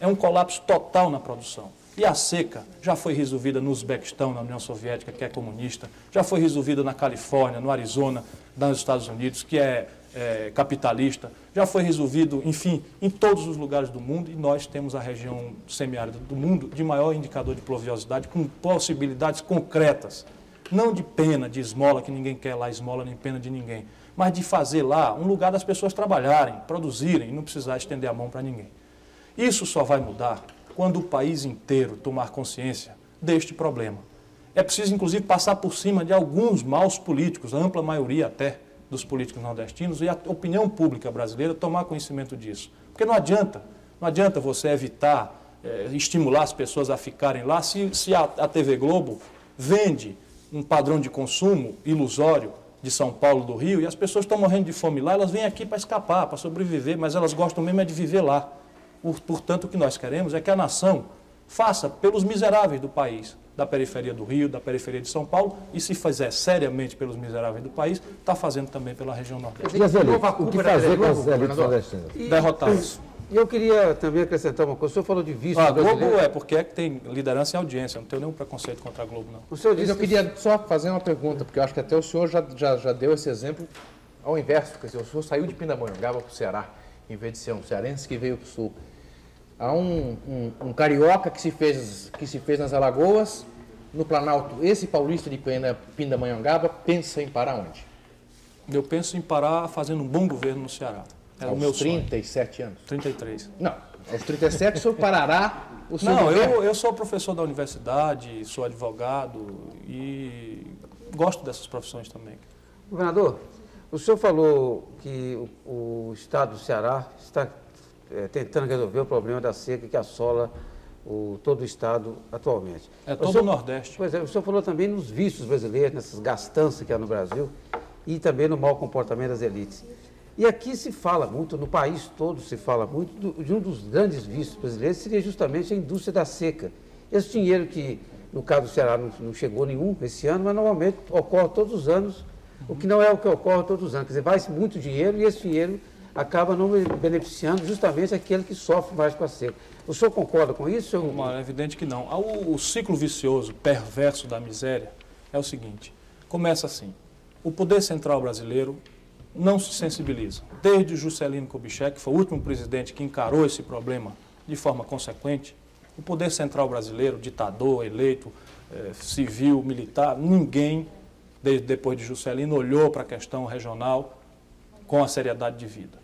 é um colapso total na produção. E a seca já foi resolvida no Uzbequistão, na União Soviética, que é comunista, já foi resolvida na Califórnia, no Arizona, nos Estados Unidos, que é, é, capitalista, já foi resolvido, enfim, em todos os lugares do mundo, e nós temos a região semiárida do mundo de maior indicador de pluviosidade, com possibilidades concretas, não de pena, de esmola, que ninguém quer lá esmola nem pena de ninguém, mas de fazer lá um lugar das pessoas trabalharem, produzirem, e não precisar estender a mão para ninguém. Isso só vai mudar quando o país inteiro tomar consciência deste problema. É preciso, inclusive, passar por cima de alguns maus políticos, a ampla maioria até dos políticos nordestinos, e a opinião pública brasileira tomar conhecimento disso. Porque não adianta, não adianta você evitar, eh, estimular as pessoas a ficarem lá, se, se a, a TV Globo vende um padrão de consumo ilusório de São Paulo, do Rio, e as pessoas estão morrendo de fome lá, elas vêm aqui para escapar, para sobreviver, mas elas gostam mesmo é de viver lá. Portanto, o que nós queremos é que a nação faça pelos miseráveis do país, da periferia do Rio, da periferia de São Paulo, e se fizer seriamente pelos miseráveis do país, está fazendo também pela região Nordeste. E as elites? O que fazer com as elites nordestinas? Derrotá-los. E eu queria também acrescentar uma coisa. O senhor falou de visto A Globo é porque é que tem liderança e audiência, não tenho nenhum preconceito contra a Globo, não. O senhor disse eu que queria só fazer uma pergunta, porque eu acho que até o senhor já, já, já deu esse exemplo ao inverso. Quer dizer, o senhor saiu de Pindamonhangaba para o Ceará, em vez de ser um cearense que veio para o Sul. Há um, um, um carioca que se, fez, que se fez nas Alagoas, no Planalto. Esse paulista de Pindamonhangaba pensa em parar onde? Eu penso em parar fazendo um bom governo no Ceará. É o Aos meu sonho. 37 anos. 33. Não, aos 37 o senhor parará o seu Não, governo. eu, eu sou professor da universidade, sou advogado e gosto dessas profissões também. Governador, o senhor falou que o, o estado do Ceará está eh, tentando resolver o problema da seca que assola o, todo o estado atualmente. É O todo senhor- o Nordeste. Pois é, o senhor falou também nos vícios brasileiros, nessas gastanças que há no Brasil e também no mau comportamento das elites. E aqui se fala muito, no país todo se fala muito, do- de um dos grandes vícios brasileiros seria justamente a indústria da seca. Esse dinheiro que, no caso do Ceará, não, não chegou nenhum esse ano, mas normalmente ocorre todos os anos, o que não é o que ocorre todos os anos. Quer dizer, vai muito dinheiro e esse dinheiro acaba não beneficiando justamente aquele que sofre mais com a seca. O senhor concorda com isso? senhor? É evidente que não. Ah, O, o ciclo vicioso, perverso da miséria é o seguinte: começa assim. O poder central brasileiro não se sensibiliza. Desde Juscelino Kubitschek, que foi o último presidente que encarou esse problema de forma consequente, o poder central brasileiro, ditador, eleito, eh, civil, militar, ninguém, desde depois de Juscelino, olhou para a questão regional com a seriedade de vida.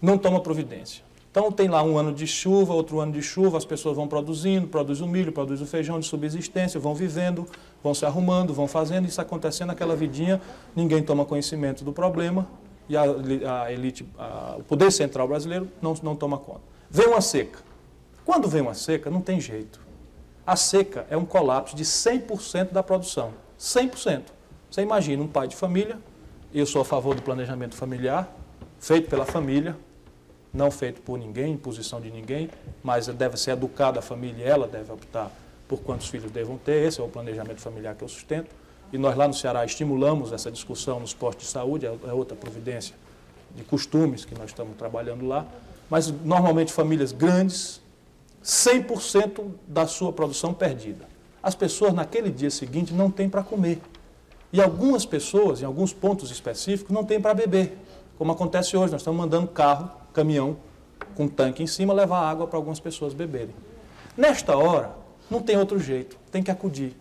Não toma providência. Então tem lá um ano de chuva, outro ano de chuva, as pessoas vão produzindo, produz o milho, produz o feijão de subsistência, vão vivendo, vão se arrumando, vão fazendo, isso acontecendo aquela vidinha, ninguém toma conhecimento do problema e a, a elite, a- o poder central brasileiro não, não toma conta. Vem uma seca. Quando vem uma seca, não tem jeito. A seca é um colapso de 100% da produção. 100%. Você imagina um pai de família, eu sou a favor do planejamento familiar, feito pela família, não feito por ninguém, imposição de ninguém, mas deve ser educada a família ela deve optar por quantos filhos devam ter. Esse é o planejamento familiar que eu sustento. E nós lá no Ceará estimulamos essa discussão nos postos de saúde, é é outra providência de costumes que nós estamos trabalhando lá. Mas normalmente famílias grandes, 100% da sua produção perdida. As pessoas naquele dia seguinte não têm para comer. E algumas pessoas, em alguns pontos específicos, não têm para beber. Como acontece hoje, nós estamos mandando carro, caminhão, com tanque em cima, levar água para algumas pessoas beberem. Nesta hora, não tem outro jeito, tem que acudir.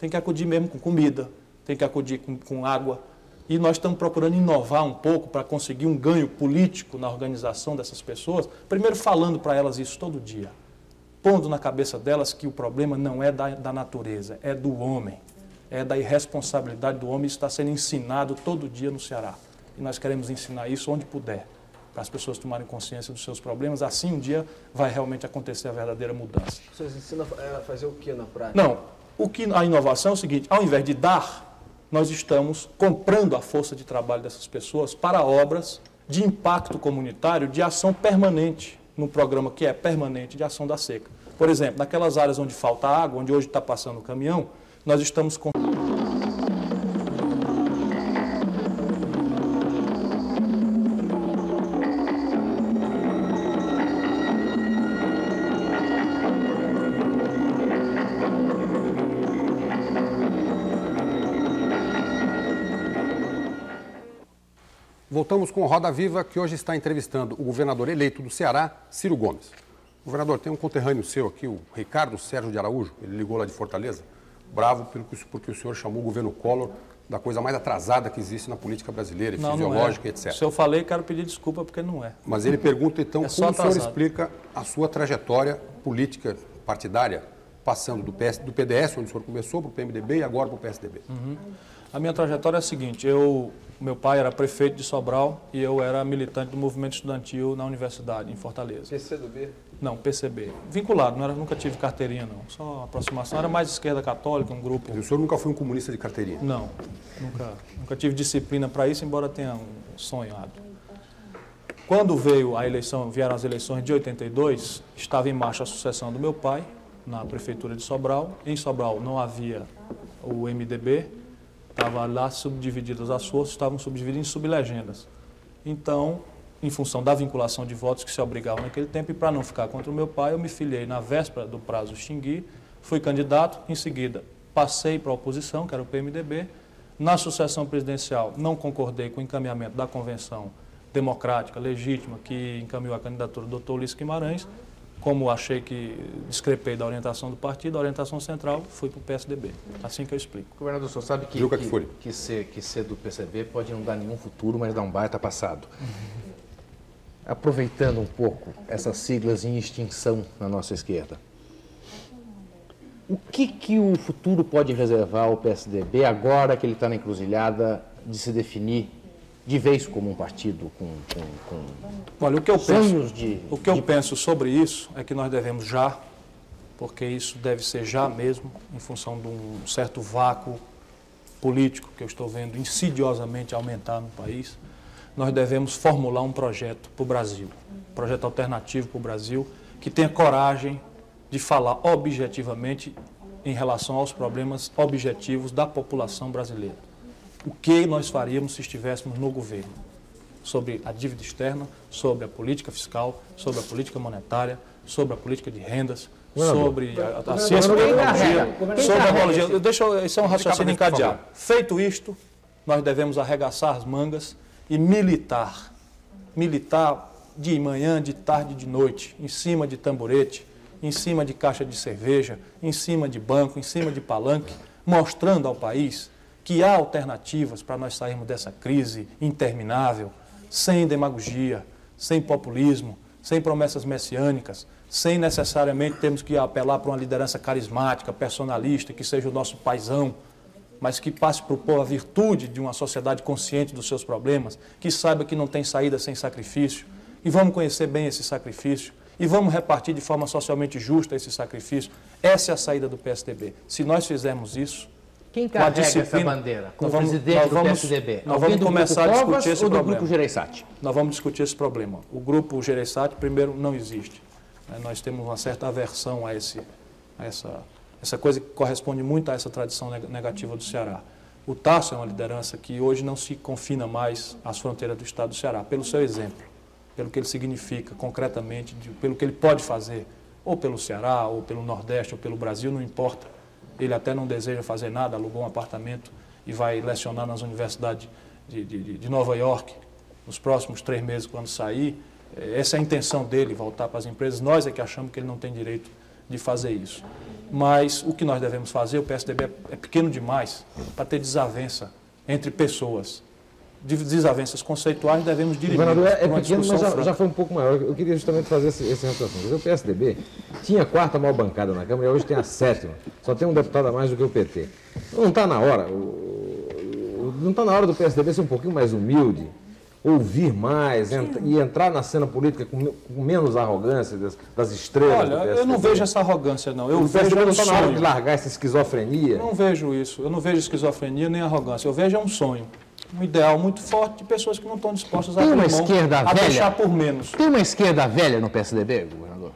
Tem que acudir mesmo com comida, tem que acudir com, com água. E nós estamos procurando inovar um pouco para conseguir um ganho político na organização dessas pessoas, primeiro falando para elas isso todo dia pondo na cabeça delas que o problema não é da, da natureza, é do homem, é da irresponsabilidade do homem. Isso está sendo ensinado todo dia no Ceará. E nós queremos ensinar isso onde puder, para as pessoas tomarem consciência dos seus problemas. Assim, um dia vai realmente acontecer a verdadeira mudança. Vocês ensinam a fazer o que na prática? Não, o que a inovação é o seguinte: ao invés de dar, nós estamos comprando a força de trabalho dessas pessoas para obras de impacto comunitário de ação permanente, no programa que é permanente de ação da seca. Por exemplo, naquelas áreas onde falta água, onde hoje está passando o caminhão, nós estamos com Voltamos com Roda Viva, que hoje está entrevistando o governador eleito do Ceará, Ciro Gomes. Governador, tem um conterrâneo seu aqui, o Ricardo Sérgio de Araújo, ele ligou lá de Fortaleza, bravo pelo que- porque o senhor chamou o governo Collor da coisa mais atrasada que existe na política brasileira, não, não fisiológica, é. etc. Se eu falei, quero pedir desculpa porque não é. Mas ele pergunta então É como o senhor explica a sua trajetória política partidária, passando do, PS, do PDS, onde o senhor começou, para o PMDB e agora para o PSDB. A minha trajetória é a seguinte: eu, meu pai era prefeito de Sobral e eu era militante do movimento estudantil na universidade, em Fortaleza. PCdoB? Não, PCB. Vinculado, não era, nunca tive carteirinha, não. Só aproximação. Era mais esquerda católica, um grupo. O senhor nunca foi um comunista de carteirinha? Não, nunca, nunca tive disciplina para isso, embora tenha um sonhado. Quando veio a eleição, vieram as eleições de 82, estava em marcha a sucessão do meu pai na prefeitura de Sobral. Em Sobral não havia o MDB, estava lá subdivididas as forças, estavam subdivididas em sublegendas. Então, em função da vinculação de votos que se obrigavam naquele tempo, e para não ficar contra o meu pai, eu me filiei na véspera do prazo extinguir, fui candidato, em seguida passei para a oposição, que era o PMDB. Na sucessão presidencial, não concordei com o encaminhamento da convenção democrática, legítima, que encaminhou a candidatura do Dr. Ulisses Guimarães. Como achei que discrepei da orientação do partido, a orientação central, fui para o PSDB. Assim que eu explico. Governador, o senhor sabe que, Juca que, Kfouri. que, ser, que ser do PCB pode não dar nenhum futuro, mas dar um baita passado. Aproveitando um pouco essas siglas em extinção na nossa esquerda, o que, que o futuro pode reservar ao PSDB agora que ele está na encruzilhada de se definir de vez como um partido com, com, Olha, o que eu com penso, de, o que eu de penso sobre isso é que nós devemos já, porque isso deve ser já mesmo, em função de um certo vácuo político que eu estou vendo insidiosamente aumentar no país, nós devemos formular um projeto para o Brasil, um projeto alternativo para o Brasil, que tenha coragem de falar objetivamente em relação aos problemas objetivos da população brasileira. O que nós faríamos se estivéssemos no governo? Sobre a dívida externa, sobre a política fiscal, sobre a política monetária, sobre a política de rendas, sobre a, a ciência e tecnologia, sobre a tecnologia. Deixa eu, esse é um raciocínio encadeado. Feito isto, nós devemos arregaçar as mangas e militar. Militar de manhã, de tarde, de noite, em cima de tamborete, em cima de caixa de cerveja, em cima de banco, em cima de palanque, mostrando ao país que há alternativas para nós sairmos dessa crise interminável, sem demagogia, sem populismo, sem promessas messiânicas, sem necessariamente termos que apelar para uma liderança carismática, personalista, que seja o nosso paisão, mas que passe para o povo a virtude de uma sociedade consciente dos seus problemas, que saiba que não tem saída sem sacrifício, e vamos conhecer bem esse sacrifício, e vamos repartir de forma socialmente justa esse sacrifício. Essa é a saída do PSDB. Se nós fizermos isso, Quem carrega essa bandeira? Com o vamos- presidente nós do vamos- PSDB? nós vamos do começar a discutir Covas esse ou do problema. Grupo Gereissati? nós vamos discutir esse problema. O grupo Gereissati, primeiro, não existe. né? Nós temos uma certa aversão a, esse, a essa, essa coisa que corresponde muito a essa tradição neg- negativa do Ceará. O Tasso é uma liderança que hoje não se confina mais às fronteiras do Estado do Ceará, pelo seu exemplo, pelo que ele significa concretamente, pelo que ele pode fazer, ou pelo Ceará, ou pelo Nordeste, ou pelo Brasil, não importa. Ele até não deseja fazer nada, alugou um apartamento e vai lecionar nas universidades de, de- de- Nova York nos próximos três meses, quando sair. Eh, Essa é a intenção dele, voltar para as empresas. Nós é que achamos que ele não tem direito de fazer isso. Mas o que nós devemos fazer, o PSDB é- é pequeno demais para ter desavença entre pessoas. De- Desavenças conceituais devemos dirimir. Governador, é, é pequeno, mas já, já foi um pouco maior. Eu queria justamente fazer esse, esse O PSDB tinha a quarta maior bancada na Câmara e hoje tem a sétima. Só tem um deputado a mais do que o PT. Não está na hora, o- não está na hora do PSDB ser um pouquinho mais humilde, ouvir mais ent- e entrar na cena política com, me- com menos arrogância das, das estrelas Olha, eu não vejo essa arrogância, não. Eu O vejo PSDB não está na hora de largar essa esquizofrenia? Eu não vejo isso. Eu não vejo esquizofrenia nem arrogância. Eu vejo é um sonho. Um ideal muito forte de pessoas que não estão dispostas a Tem uma mão, esquerda a velha? deixar por menos. Tem uma esquerda velha no PSDB, governador?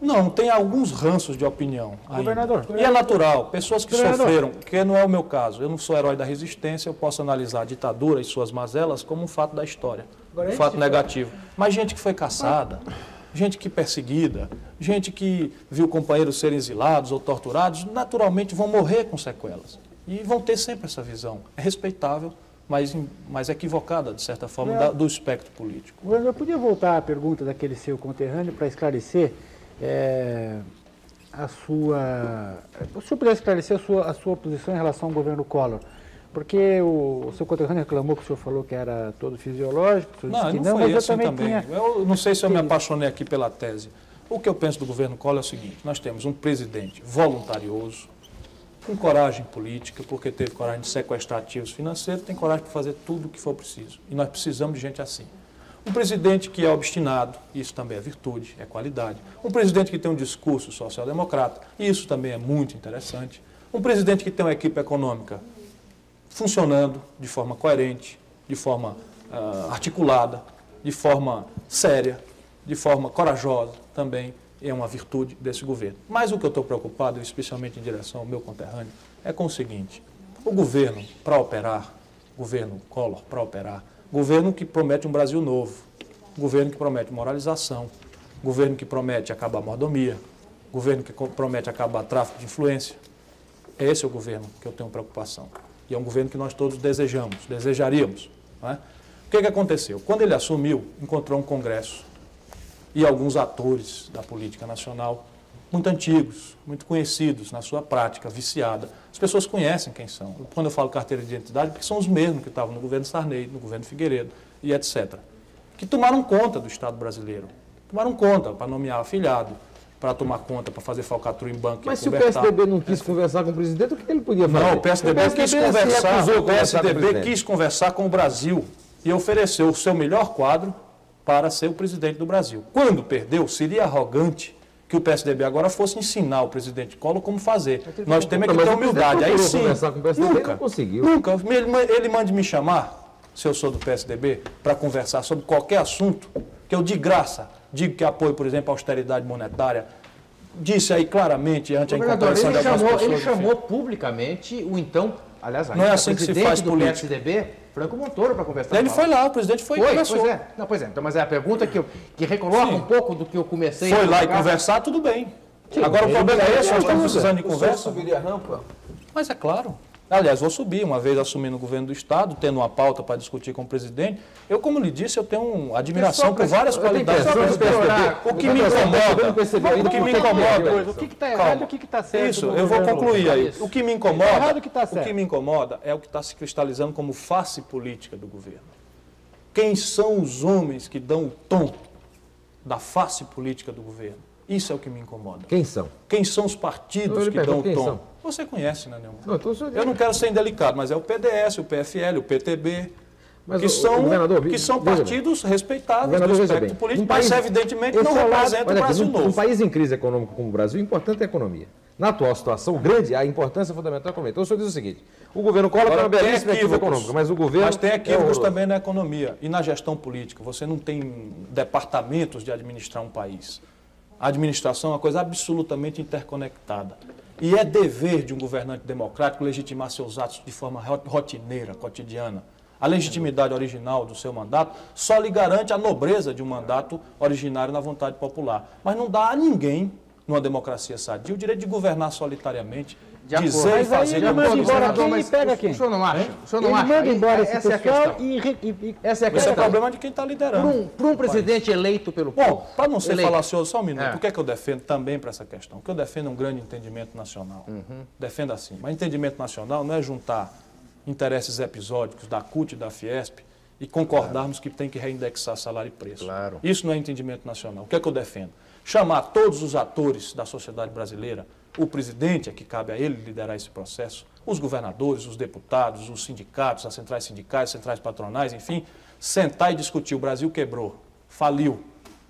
Não, tem alguns ranços de opinião. ainda. Governador. E é natural. Pessoas que Governador. sofreram, que não é o meu caso. Eu não sou herói da resistência, eu posso analisar a ditadura e suas mazelas como um fato da história. Agora, um antes fato de negativo. Mas gente que foi caçada, gente que perseguida, gente que viu companheiros serem exilados ou torturados, naturalmente vão morrer com sequelas. E vão ter sempre essa visão. É respeitável, mas, mas equivocada, de certa forma, da- do espectro político. Governador, podia voltar à pergunta daquele seu conterrâneo para esclarecer é, a sua. O senhor puder esclarecer a sua, a sua posição em relação ao governo Collor? Porque o, o seu conterrâneo reclamou que o senhor falou que era todo fisiológico, o senhor Não, disse que não não, foi mas eu assim também também. tinha. Eu não sei se eu me apaixonei aqui pela tese. O que eu penso do governo Collor é o seguinte: nós temos um presidente voluntarioso, com coragem política, porque teve coragem de sequestrar ativos financeiros, tem coragem de fazer tudo o que for preciso. E nós precisamos de gente assim. Um presidente que é obstinado, isso também é virtude, é qualidade. Um presidente que tem um discurso social-democrata, isso também é muito interessante. Um presidente que tem uma equipe econômica funcionando de forma coerente, de forma ah, articulada, de forma séria, de forma corajosa também é uma virtude desse governo. Mas o que eu estou preocupado, especialmente em direção ao meu conterrâneo, é com o seguinte: o governo, para operar, governo Collor, para operar, governo que promete um Brasil novo, governo que promete moralização, governo que promete acabar a mordomia, governo que promete acabar tráfico de influência, esse é o governo que eu tenho preocupação. E é um governo que nós todos desejamos, desejaríamos. é? O que, que aconteceu? Quando ele assumiu, encontrou um Congresso e alguns atores da política nacional muito antigos, muito conhecidos na sua prática viciada. As pessoas conhecem quem são. Quando eu falo carteira de identidade, porque são os mesmos que estavam no governo Sarney, no governo Figueiredo e etc. Que tomaram conta do Estado brasileiro. Tomaram conta para nomear afilhado, para tomar conta, para fazer falcatrua em banco. Mas e se o. PSDB não quis conversar com o presidente, o que ele podia fazer? Não, o PSDB, quis se conversar, a o PSDB conversar com o Brasil e ofereceu o seu melhor quadro para ser o presidente do Brasil. Quando perdeu, seria arrogante que o PSDB agora fosse ensinar o presidente Collor como fazer. Nós temos que ter humildade. Aí sim, nunca, não conseguiu. nunca. Ele, ele mande me chamar, se eu sou do PSDB, para conversar sobre qualquer assunto, que eu de graça digo que apoio, por exemplo, a austeridade monetária, disse aí claramente ante a incompreensão de chamou, pessoas. ele chamou publicamente o então, aliás, Não é assim que se faz do política. PSDB, Franco Montoro, para conversar Ele foi lá, o presidente foi, e Foi, conversou. pois é. Não, pois é. Então, mas é a pergunta que, eu, que recoloca Sim. um pouco do que eu comecei Foi lá e conversar, tudo bem. Agora o problema é esse, nós estamos precisando de conversa. subiria a rampa? Mas é claro. Aliás, vou subir, uma vez assumindo o governo do Estado, tendo uma pauta para discutir com o presidente. Eu, como lhe disse, eu tenho admiração por várias qualidades do o presidente. PSDB O que me incomoda, o que me incomoda, O que está errado e o que está certo? Isso, eu vou concluir aí. O que me Tá incomoda, errado o que tá o certo. que me incomoda é o que está se cristalizando como face política do governo. Quem são os homens que dão o tom da face política do governo? Isso é o que me incomoda. Quem são? Quem são os partidos que dão o tom? são? Você conhece, né, Neumann? Não, então o senhor- Eu não quero ser indelicado, mas é o PDS, o PFL, o PTB, Mas que, o- o são, governador, que são veja bem. partidos respeitáveis do espectro político, um mas país- evidentemente esse não é o lado- o aqui, Brasil novo. Num país em crise econômica como o Brasil, o importante é a economia. Na atual situação, o grande, a importância fundamental é a economia. Então o senhor diz o seguinte, o governo Collor tem uma belíssima equívocos, econômica, mas o governo... Mas tem é equívocos horroroso. também na economia e na gestão política. Você não tem departamentos de administrar um país. A administração é uma coisa absolutamente interconectada. E é dever de um governante democrático legitimar seus atos de forma ro- rotineira, cotidiana. A legitimidade original do seu mandato só lhe garante a nobreza de um mandato originário na vontade popular. Mas não dá a ninguém, numa democracia sadia, o direito de governar solitariamente. Dizer e Mas aí fazer como manda embora quem mas e pega quem? o senhor não acha? O senhor não Ele acha? manda embora esse essa é a pessoal questão. e, re- e- e- Essa é a Esse é questão. o problema de quem está liderando. Para um, pra um presidente eleito pelo povo. Bom, para não ser eleito. falacioso, só um minuto. É. O que é que eu defendo também para essa questão? O que eu defendo é um grande entendimento nacional. Defendo assim. Mas entendimento nacional não é juntar interesses episódicos da CUT e da Fiesp e concordarmos que tem que reindexar salário e preço. Claro. Isso não é entendimento nacional. O que é que eu defendo? Chamar todos os atores da sociedade brasileira, o presidente é que cabe a ele liderar esse processo, os governadores, os deputados, os sindicatos, as centrais sindicais, centrais patronais, enfim, sentar e discutir. O Brasil quebrou, faliu.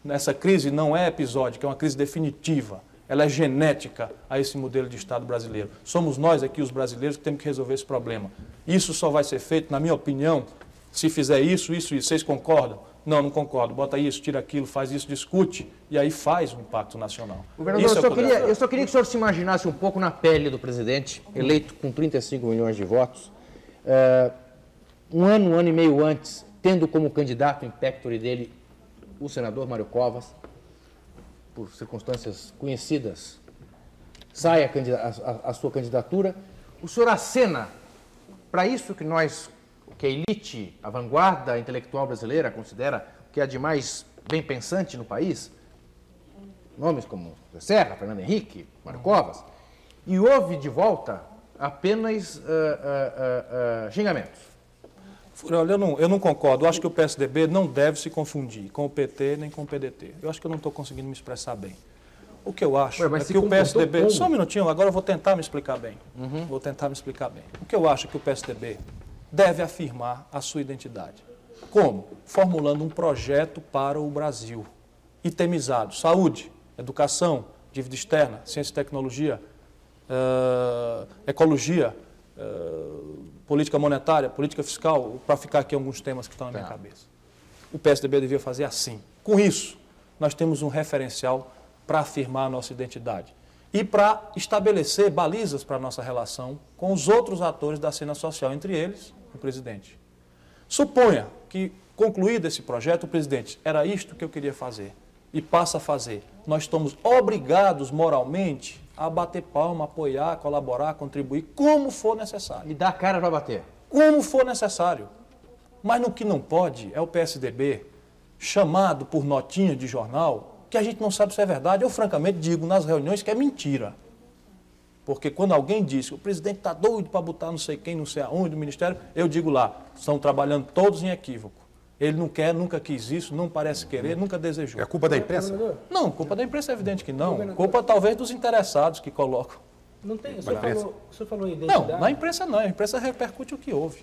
Essa crise não é episódica, é uma crise definitiva. Ela é genética a esse modelo de Estado brasileiro. Somos nós aqui, os brasileiros, que temos que resolver esse problema. Isso só vai ser feito, na minha opinião, se fizer isso, isso, isso. Vocês concordam? Não, não concordo. Bota isso, tira aquilo, faz isso, discute. E aí faz um impacto nacional. Governador, isso eu, é só queria, eu só queria que o senhor se imaginasse um pouco na pele do presidente, eleito com 35 milhões de votos, eh, um ano, um ano e meio antes, tendo como candidato em pectore dele o senador Mário Covas, por circunstâncias conhecidas, sai a- a- a sua candidatura. O senhor acena para isso que nós, que a elite, a vanguarda intelectual brasileira considera que é a de mais bem pensante no país, nomes como Serra, Fernando Henrique, Mário Covas, e houve de volta apenas ah, ah, ah, xingamentos. Olha, eu não, eu não concordo. Eu acho que o PSDB não deve se confundir com o PT nem com o PDT. Eu acho que eu não estou conseguindo me expressar bem. O que eu acho Ué, mas é que o PSDB. como? Só um minutinho, agora eu vou tentar me explicar bem. Uhum. Vou tentar me explicar bem. O que eu acho é que o PSDB deve afirmar a sua identidade. Como? Formulando um projeto para o Brasil. Itemizado. Saúde, educação, dívida externa, ciência e tecnologia, eh, ecologia, eh, política monetária, política fiscal, para ficar aqui alguns temas que estão na minha Tá. cabeça. O PSDB devia fazer assim. Com isso, nós temos um referencial para afirmar a nossa identidade e para estabelecer balizas para a nossa relação com os outros atores da cena social, entre eles o presidente. Suponha que, concluído esse projeto, o presidente, era isto que eu queria fazer e passa a fazer. Nós estamos obrigados moralmente a bater palma, apoiar, colaborar, contribuir, como for necessário E a cara para bater. como for necessário. Mas no que não pode é o PSDB chamado por notinha de jornal que a gente não sabe se é verdade. Eu, francamente, digo nas reuniões que é mentira. Porque quando alguém diz que o presidente está doido para botar não sei quem, não sei aonde, do Ministério, eu digo lá, estão trabalhando todos em equívoco. Ele não quer, nunca quis isso, não parece querer, nunca desejou. É culpa da imprensa? Não, culpa da imprensa é evidente que não. Culpa talvez dos interessados que colocam. Não tem, o, senhor imprensa? falou, o senhor falou em Não, identidade. na imprensa não. A imprensa repercute o que houve.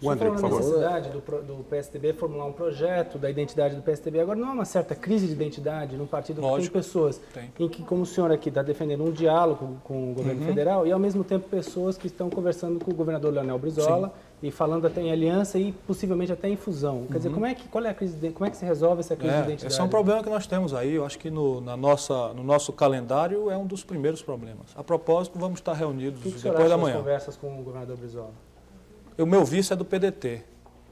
O André, por favor. necessidade do, do PSDB formular um projeto da identidade do PSDB. Agora, não há uma certa crise de identidade no partido que Lógico, tem pessoas tem. em que, como o senhor aqui está defendendo um diálogo com o governo Uhum. federal e, ao mesmo tempo, pessoas que estão conversando com o governador Leonel Brizola e falando até em aliança e, possivelmente, até em fusão. Quer dizer, como é que, qual é a crise de, como é que se resolve essa crise de Uhum. É, identidade? esse é um problema que nós temos aí. Eu acho que no, na nossa, no nosso calendário é um dos primeiros problemas. A propósito, vamos estar reunidos que, que depois da manhã. conversas com o governador Brizola? O meu vice é do PDT.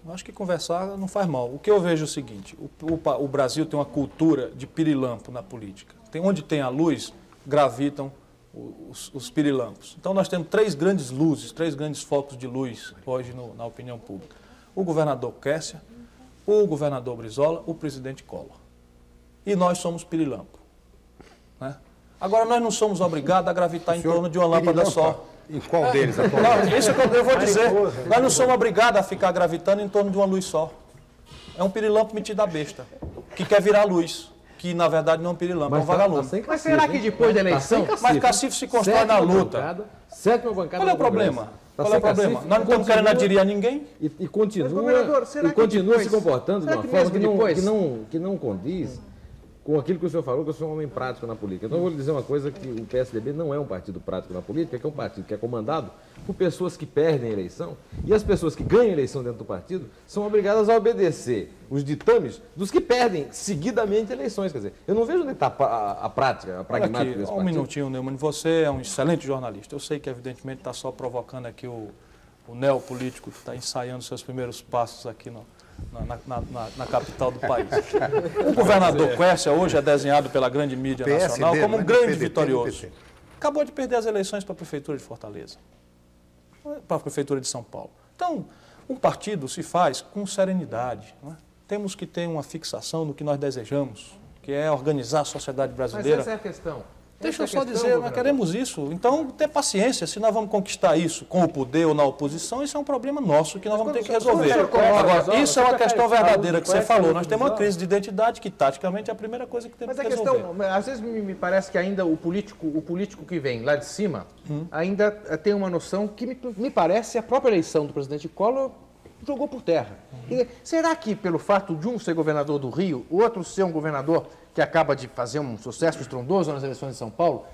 Eu acho que conversar não faz mal. O que eu vejo é o seguinte: o, o o Brasil tem uma cultura de pirilampo na política. Tem, onde tem a luz, gravitam os, os pirilampos. Então nós temos três grandes luzes, três grandes focos de luz hoje no- na opinião pública: o governador Kessia, o governador Brizola, o presidente Collor. E nós somos pirilampo. né? Agora nós não somos obrigados a gravitar em torno de uma lâmpada só. Em qual deles atualmente? Não, isso que eu eu vou dizer. Nós não somos obrigados a ficar gravitando em torno de uma luz só. É um pirilampo metido a besta, que quer virar luz, que na verdade não é um pirilampo, é um tá- vagalume. tá sem Mas será que depois da Tá eleição... sem Mas Cacife se constrói na luta. bancada, sétima bancada Qual é o problema? Tá Qual é o problema? Nós não estamos querendo adirir a ninguém? E, e continua, será e que continua depois- se comportando de uma que forma mesmo que não, que, não, que não condiz com aquilo que o senhor falou, que eu sou um homem prático na política. Então eu vou lhe dizer uma coisa, que o PSDB não é um partido prático na política, que é um partido que é comandado por pessoas que perdem a eleição, e as pessoas que ganham a eleição dentro do partido são obrigadas a obedecer os ditames dos que perdem seguidamente eleições. Quer dizer, eu não vejo onde está a, a, prática, a pragmática aqui, desse um partido. minutinho, Neumann. Você é um excelente jornalista. Eu sei que, evidentemente, está só provocando aqui o, o neopolítico que está ensaiando seus primeiros passos aqui no- na, na- na- na capital do país. O governador Quércia hoje é desenhado pela grande mídia PSD, nacional como não um é grande PDT, vitorioso. Acabou de perder as eleições para a Prefeitura de Fortaleza, para a Prefeitura de São Paulo. Então, um partido se faz com serenidade. não é? Temos que ter uma fixação no que nós desejamos, que é organizar a sociedade Mas brasileira. essa é a questão. Deixa eu é só a questão, dizer, nós queremos isso. Então, ter paciência. Se nós vamos conquistar isso com o poder ou na oposição, isso é um problema nosso que nós vamos ter que resolver. Agora, isso é uma questão verdadeira que você falou. ou Nós temos uma crise de identidade que, taticamente, é a primeira coisa que temos Mas a que resolver. questão, às vezes me parece que ainda o político, o político que vem lá de cima ainda eh, tem uma noção que me, me parece a própria eleição do presidente Collor jogou por terra. E será que pelo fato de um ser governador do Rio, o outro ser um governador que acaba de fazer um sucesso estrondoso nas eleições de São Paulo,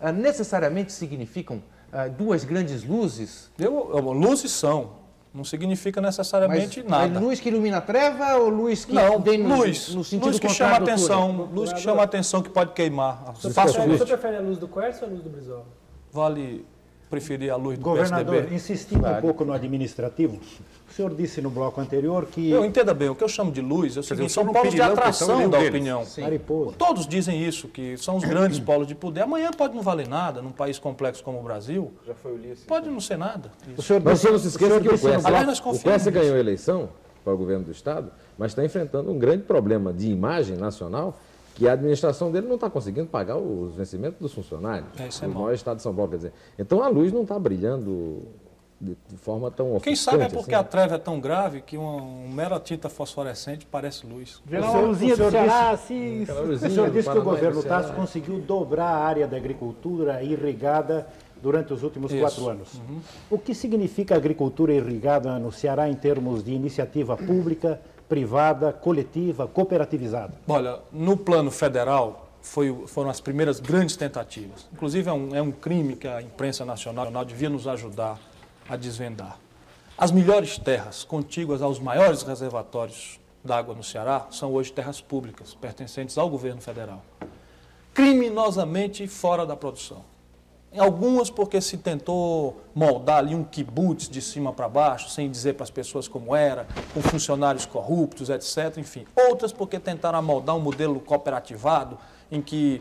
ah, necessariamente significam ah, duas grandes luzes? Eu, eu- luzes são. Não significa necessariamente Mas- nada. mas luz que ilumina a treva ou luz que Não, vem no, luz. no sentido luz que chama atenção. Luz que chama atenção que pode queimar. O senhor Facilmente. prefere a luz do Quércia ou a luz do Brizola? Vale preferir a luz do Governador, PSDB? insistindo um pouco no administrativo, o senhor disse no bloco anterior que Eu entenda bem, o que eu chamo de luz é o seguinte, são polos de atração da opinião. Todos dizem isso, que são os grandes polos de poder. Amanhã pode não valer nada, num país complexo como o Brasil. Já foi o Ulisses. Pode não ser nada. O senhor Mas o senhor não se esqueça que o nós o ganhou a eleição para o governo do Estado, mas está enfrentando um grande problema de imagem nacional, que a administração dele não está conseguindo pagar os vencimentos dos funcionários. É, isso é mal. maior estado de São Paulo, quer dizer. Então a luz não está brilhando de, de forma tão Quem sabe é porque assim. a treva é tão grave que uma, uma mera tinta fosforescente parece luz. O senhor, o senhor assim... Aquela disse, o luzinha senhor do disse que o do governo Ceará. Tasso conseguiu dobrar a área da agricultura irrigada durante os últimos Isso. quatro anos. O que significa agricultura irrigada no Ceará em termos de iniciativa pública, privada, coletiva, cooperativizada? Olha, no plano federal foi, foram as primeiras grandes tentativas. Inclusive é um, é um crime que a imprensa nacional devia nos ajudar a desvendar. As melhores terras contíguas aos maiores reservatórios d'água no Ceará são hoje terras públicas, pertencentes ao governo federal. Criminosamente fora da produção. Em algumas porque se tentou moldar ali um kibutz de cima para baixo, sem dizer para as pessoas como era, com funcionários corruptos, etc. Enfim. Outras porque tentaram moldar um modelo cooperativado, em que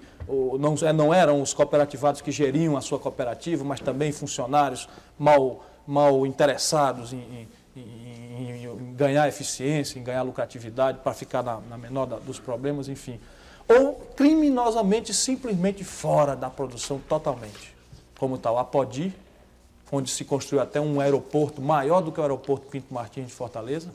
não, é, não eram os cooperativados que geriam a sua cooperativa, mas também funcionários mal, mal interessados em, em- em- em ganhar eficiência, em ganhar lucratividade, para ficar na, na menor da, dos problemas, enfim. Ou criminosamente, simplesmente fora da produção totalmente. Como está o Apodi, onde se construiu até um aeroporto maior do que o aeroporto Pinto Martins de Fortaleza,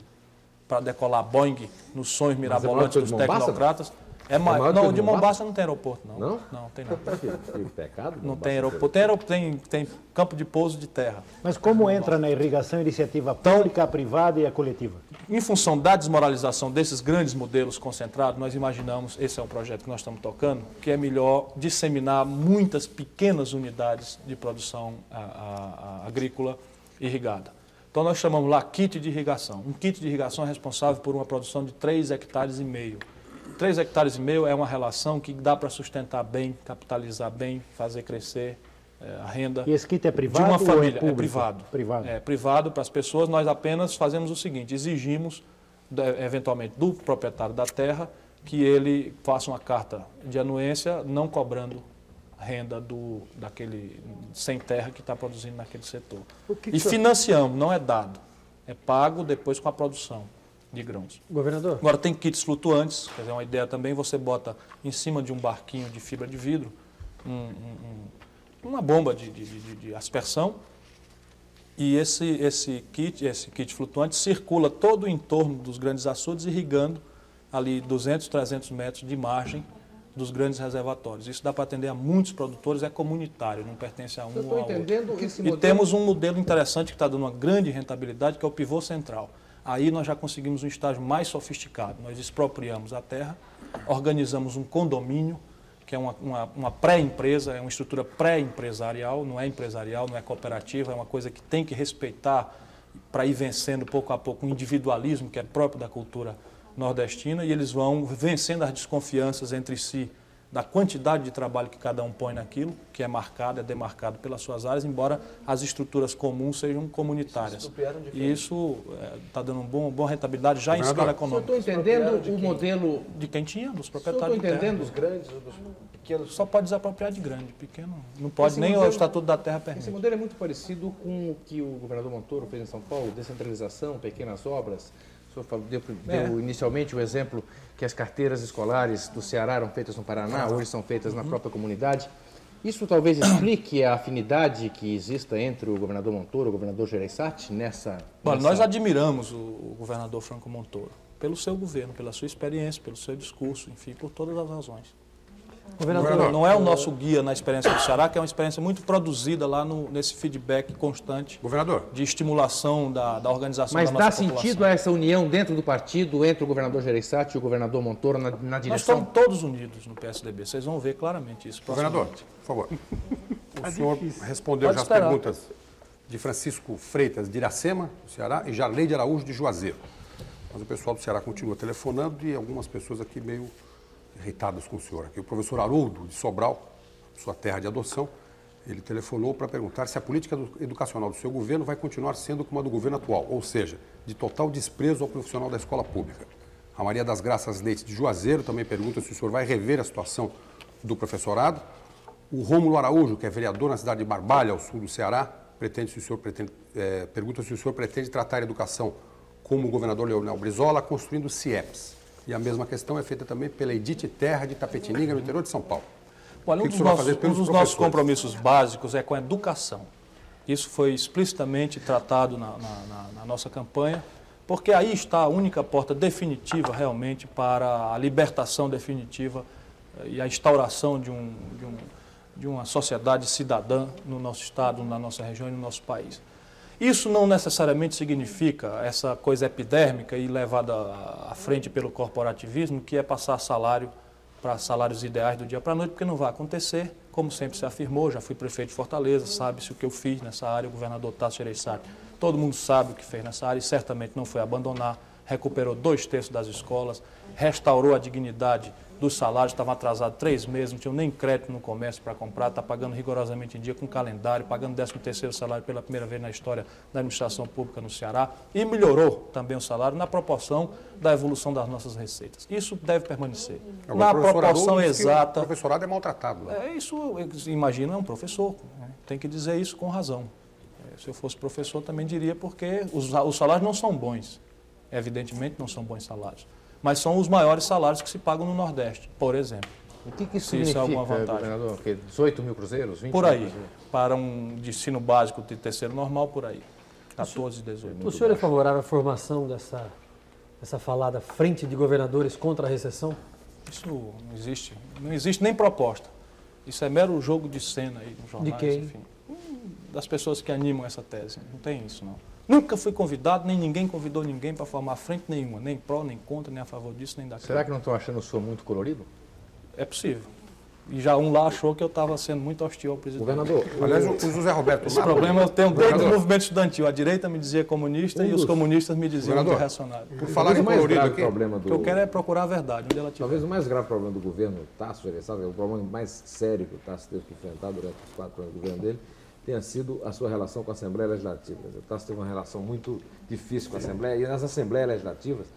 para decolar Boeing nos sonhos mirabolantes dos tecnocratas. É, maior maior, que o não, de Mombasa? Mombasa não tem aeroporto, não. Não? Não, tem não. Que, que pecado. Não tem aeroporto. Tem, aeroporto tem, tem campo de pouso de terra. Mas como entra na irrigação a iniciativa pública, a privada e a coletiva? Em função da desmoralização desses grandes modelos concentrados, nós imaginamos, esse é o projeto que nós estamos tocando, que é melhor disseminar muitas pequenas unidades de produção a- a- a- agrícola irrigada. Então nós chamamos lá kit de irrigação. Um kit de irrigação é responsável por uma produção de 3 hectares e meio. 3 hectares e meio é uma relação que dá para sustentar bem, capitalizar bem, fazer crescer eh, a renda E esse kit é de privado uma ou família. é público? privado. Privado. É privado para as pessoas. Nós apenas fazemos o seguinte: exigimos, eventualmente, do proprietário da terra que ele faça uma carta de anuência, não cobrando renda do daquele sem terra que está produzindo naquele setor. e financiamos, não é dado, é pago depois com a produção de grãos. Governador, Agora tem kits flutuantes, quer dizer, uma ideia também, você bota em cima de um barquinho de fibra de vidro um- um- um- uma bomba de, de- de- de aspersão e esse, esse, kit, esse kit flutuante circula todo o entorno dos grandes açudes, irrigando ali 200, 300 metros de margem dos grandes reservatórios. Isso dá para atender a muitos produtores, é comunitário, não pertence a um ou a outro. E modelo. temos um modelo interessante que está dando uma grande rentabilidade, que é o pivô central. Aí nós já conseguimos um estágio mais sofisticado. Nós expropriamos a terra, organizamos um condomínio, que é uma, uma, uma pré-empresa, é uma estrutura pré-empresarial, não é empresarial, não é cooperativa, é uma coisa que tem que respeitar para ir vencendo pouco a pouco o individualismo que é próprio da cultura nordestina e eles vão vencendo as desconfianças entre si da quantidade de trabalho que cada um põe naquilo, que é marcado, é demarcado pelas suas áreas, embora as estruturas comuns sejam comunitárias. E isso está dando uma boa, boa rentabilidade já em escala Eu econômica. estou entendendo o modelo. De quem tinha, dos Estou proprietários de terra. entendendo Dos grandes ou dos pequenos? Só pode desapropriar de grande, pequeno não pode, Esse nem o modelo- Estatuto da Terra Esse permite. modelo é muito parecido com o que o governador Montoro fez em São Paulo, descentralização, pequenas obras. Senhor falou- deu, deu É. inicialmente o exemplo que as carteiras escolares do Ceará eram feitas no Paraná, hoje são feitas Uhum. na própria comunidade. Isso talvez explique a afinidade que exista entre o governador Montoro e o governador Gereissati nessa... Olha, nessa- nós admiramos o, o governador Franco Montoro pelo seu governo, pela sua experiência, pelo seu discurso, enfim, por todas as razões. Governador, Não, não é o nosso guia na experiência do Ceará, que é uma experiência muito produzida lá no- nesse feedback constante Governador, de estimulação da, da organização Mas da dá nossa sentido a essa união dentro do partido, entre o governador Gereissati e o governador Montoro na, na Nós direção? estamos todos unidos no PSDB, vocês vão ver claramente isso. governador, por favor. O senhor respondeu Pode já as esperar. perguntas de Francisco Freitas de Iracema, do Ceará, e Jarley de Araújo de Juazeiro. Mas o pessoal do Ceará continua telefonando e algumas pessoas aqui meio irritadas com o senhor. Aqui o professor Haroldo de Sobral, sua terra de adoção, ele telefonou para perguntar se a política educacional do seu governo vai continuar sendo como a do governo atual, ou seja, de total desprezo ao profissional da escola pública. A Maria das Graças Leite de Juazeiro também pergunta se o senhor vai rever a situação do professorado. O Rômulo Araújo, que é vereador na cidade de Barbalha, ao sul do Ceará, pretende se o senhor pretende, eh, pergunta se o senhor pretende tratar a educação como o governador Leonel Brizola, construindo CIEPs. E a mesma questão é feita também pela Edith Terra de Tapetininga, no interior de São Paulo. Olha, O um dos, nossos, um dos nossos compromissos básicos é com a educação. Isso foi explicitamente tratado na, na- na- na nossa campanha, porque aí está a única porta definitiva realmente para a libertação definitiva eh, e a instauração de, um, de, um, de uma sociedade cidadã no nosso estado, na nossa região e no nosso país. Isso não necessariamente significa essa coisa epidérmica e levada à frente pelo corporativismo, que é passar salário para salários ideais do dia para a noite, porque não vai acontecer. Como sempre se afirmou, já fui prefeito de Fortaleza, sabe-se o que eu fiz nessa área, o governador Tasso Gereissati. Todo mundo sabe o que fez nessa área e certamente não foi abandonar. Recuperou dois terços das escolas, restaurou a dignidade dos salários, estavam atrasados três meses, não tinham nem crédito no comércio para comprar, está pagando rigorosamente em dia com calendário, pagando 13 terceiro salário pela primeira vez na história da administração pública no Ceará e melhorou também o salário na proporção da evolução das nossas receitas. Isso deve permanecer. Agora, na proporção exata. O professorado é maltratado. né? É, isso, imagino, é um professor. né? Tem que dizer isso com razão. É, Se eu fosse professor, também diria, porque os, os salários não são bons. Evidentemente não são bons salários. Mas são os maiores salários que se pagam no Nordeste, por exemplo. O que, que isso Se isso é significa, alguma vantagem. governador? Que 18 mil cruzeiros? 20 Por mil aí. cruzeiros? Para um de ensino básico de terceiro normal, por aí. 14, 18. O senhor é favorável à formação dessa, dessa falada frente de governadores contra a recessão? Isso não existe. Não existe nem proposta. Isso é mero jogo de cena aí nos jornais, quem? enfim. Hum, Das pessoas que animam essa tese. Não tem isso, não. Nunca fui convidado, nem ninguém convidou ninguém para formar frente nenhuma, nem pró, nem contra, nem a favor disso, nem daquilo. Será que não estão achando o senhor muito colorido? É possível. E já um lá achou que eu estava sendo muito hostil ao presidente. Governador, Aliás, o o José Roberto Esse problema eu tenho desde o movimento estudantil. A direita me dizia comunista Um e os comunistas me diziam Governador. reacionário. Por falar o mais colorido grave aqui, problema O do... que eu quero é procurar a verdade, onde ela. Talvez o mais grave problema do governo Tasso Gereissati, é o problema mais sério que o Tasso teve que enfrentar durante os quatro anos do governo dele, tenha sido a sua relação com a Assembleia Legislativa. O Tasso teve uma relação muito difícil com a Assembleia, e nas Assembleias Legislativas,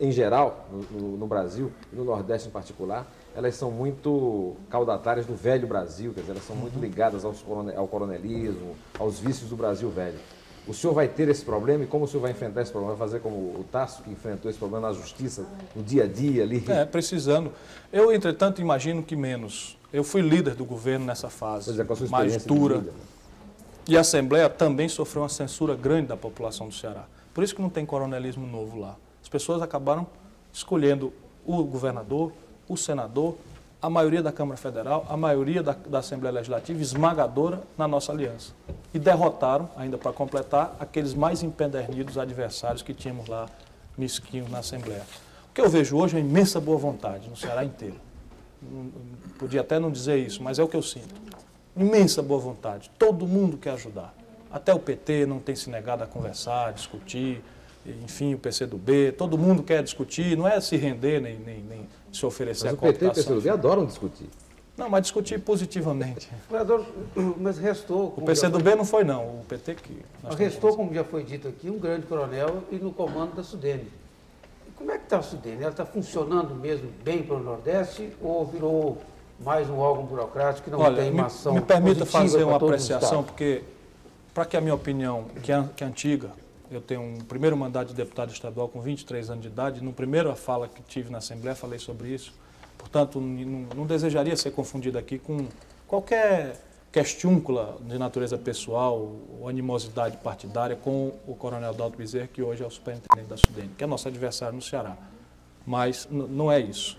em geral, no, no- Brasil, e no Nordeste em particular, elas são muito caudatárias do velho Brasil, quer dizer, elas são muito ligadas aos corone- ao coronelismo, aos vícios do Brasil velho. O senhor vai ter esse problema e como o senhor vai enfrentar esse problema? Vai fazer como o Tasso, que enfrentou esse problema na justiça, no dia a dia ali? É, precisando. Eu, entretanto, imagino que menos. Eu fui líder do governo nessa fase é, com a sua mais dura. E a Assembleia também sofreu uma censura grande da população do Ceará. Por isso que não tem coronelismo novo lá. As pessoas acabaram escolhendo o governador, o senador, a maioria da Câmara Federal, a maioria da, da Assembleia Legislativa esmagadora na nossa aliança. E derrotaram, ainda para completar, aqueles mais empedernidos adversários que tínhamos lá, mesquinhos na Assembleia. O que eu vejo hoje é imensa boa vontade no Ceará inteiro. Podia até não dizer isso, mas é o que eu sinto. Imensa boa vontade. Todo mundo quer ajudar. Até o PT não tem se negado a conversar, discutir, enfim, o PCdoB, todo mundo quer discutir, não é se render nem, nem, nem se oferecer Mas a o PT e o. PCdoB adoram discutir. Não, mas discutir positivamente. Mas restou. O PCdoB não foi não, o PT que... foi- Restou, como já foi dito aqui, um grande coronel e no comando da Sudene. Como é que está a Sudene? Ela está funcionando mesmo bem para o Nordeste ou virou mais um órgão burocrático que não Olha, tem me, uma ação me permita fazer uma apreciação, porque para que a minha opinião, que é, que é antiga, eu tenho um primeiro mandato de deputado estadual com 23 anos de idade, no primeiro fala que tive na Assembleia falei sobre isso, portanto, não, não desejaria ser confundido aqui com qualquer questiúncula de natureza pessoal ou animosidade partidária com o coronel Dalto Bezerra, que hoje é o superintendente da Sudene, que é nosso adversário no Ceará. Mas não é isso.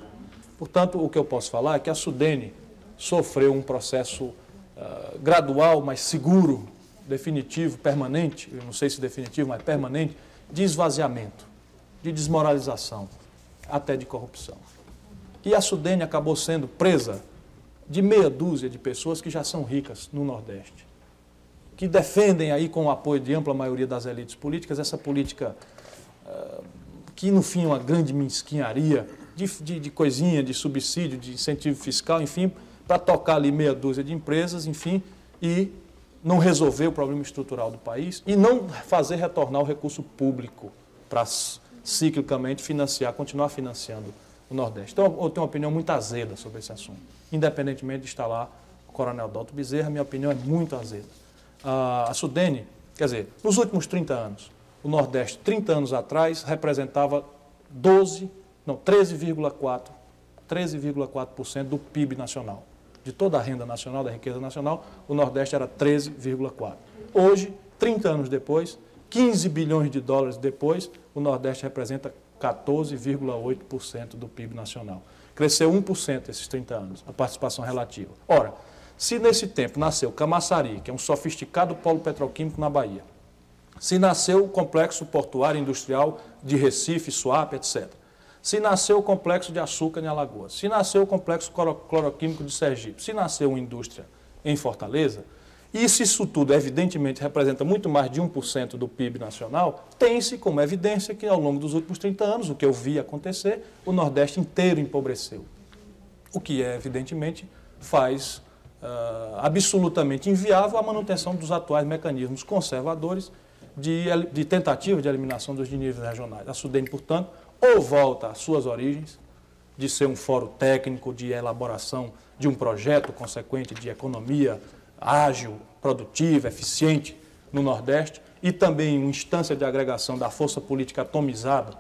Portanto, o que eu posso falar é que a Sudene sofreu um processo ah, gradual, mas seguro, definitivo, permanente, eu não sei se definitivo, mas permanente, de esvaziamento, de desmoralização, até de corrupção. E a Sudene acabou sendo presa de meia dúzia de pessoas que já são ricas no Nordeste, que defendem aí com o apoio de ampla maioria das elites políticas essa política ah, que no fim é uma grande mesquinharia de, de, de coisinha, de subsídio, de incentivo fiscal, enfim, para tocar ali meia dúzia de empresas, enfim, e não resolver o problema estrutural do país e não fazer retornar o recurso público para ciclicamente financiar, continuar financiando o Nordeste. Então, eu tenho uma opinião muito azeda sobre esse assunto. Independentemente de estar lá o Coronel Dalto Bezerra, minha opinião é muito azeda. Ah, a Sudene, quer dizer, nos últimos 30 anos, o Nordeste, 30 anos atrás, representava 12, não, 13,4%, 13,4% do PIB nacional. De toda a renda nacional, da riqueza nacional, o Nordeste era 13,4%. Hoje, 30 anos depois, 15 bilhões de dólares depois, o Nordeste representa 14,8% do PIB nacional. Cresceu 1% esses 30 anos, a participação relativa. Ora, se nesse tempo nasceu Camaçari, que é um sofisticado polo petroquímico na Bahia, se nasceu o complexo portuário industrial de Recife, Suape, etc. Se nasceu o complexo de açúcar em Alagoas, se nasceu o complexo cloro- cloroquímico de Sergipe, se nasceu uma indústria em Fortaleza, e se isso tudo, evidentemente, representa muito mais de 1% do PIB nacional, tem-se como evidência que, ao longo dos últimos 30 anos, o que eu vi acontecer, o Nordeste inteiro empobreceu. O que, é, evidentemente, faz ah, absolutamente inviável a manutenção dos atuais mecanismos conservadores de, de tentativa de eliminação dos níveis regionais. A Sudene, portanto, ou volta às suas origens, de ser um fórum técnico de elaboração de um projeto consequente de economia ágil, produtiva, eficiente no Nordeste, e também uma instância de agregação da força política atomizada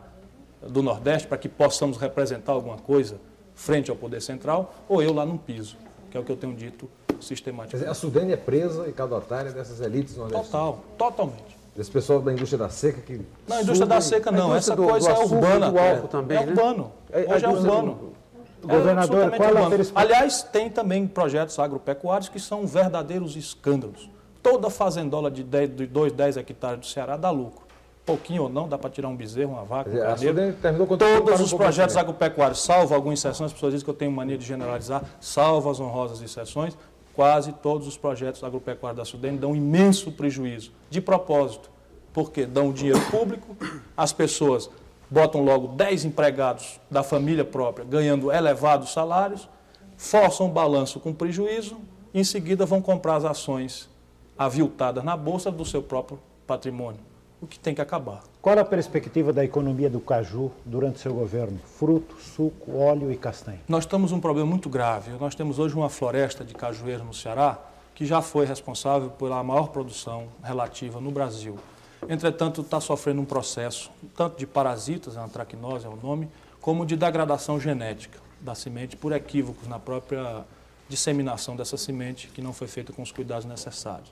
do Nordeste para que possamos representar alguma coisa frente ao poder central, ou eu lá no piso, que é o que eu tenho dito sistematicamente. dizer, a Sudene é presa e caudatária dessas elites nordestinas. Total, totalmente. Desse pessoal da indústria da seca que. Não, a indústria da seca não, essa do- coisa do é urbana. do álcool também, é né? urbano. É- a Hoje é urbano. É Governador, qual é a urbano. Aliás, tem também projetos agropecuários que são verdadeiros escândalos. Toda fazendola de 10, de 2, 10 hectares do Ceará dá lucro. Pouquinho ou não, dá para tirar um bezerro, uma vaca, um carneiro. Todos os projetos agropecuários, salvo algumas exceções, as pessoas dizem que eu tenho mania de generalizar, salvo as honrosas exceções, quase todos os projetos agropecuários da Sudene dão imenso prejuízo, de propósito, porque dão dinheiro público, as pessoas botam logo 10 empregados da família própria ganhando elevados salários, forçam o balanço com prejuízo, e em seguida vão comprar as ações aviltadas na bolsa do seu próprio patrimônio, o que tem que acabar. Qual a perspectiva da economia do caju durante seu governo? Fruto, suco, óleo e castanha. Nós temos um problema muito grave. Nós temos hoje uma floresta de cajueiro no Ceará que já foi responsável pela maior produção relativa no Brasil. Entretanto, está sofrendo um processo, tanto de parasitas, a antracnose é o nome, como de degradação genética da semente por equívocos na própria disseminação dessa semente, que não foi feita com os cuidados necessários.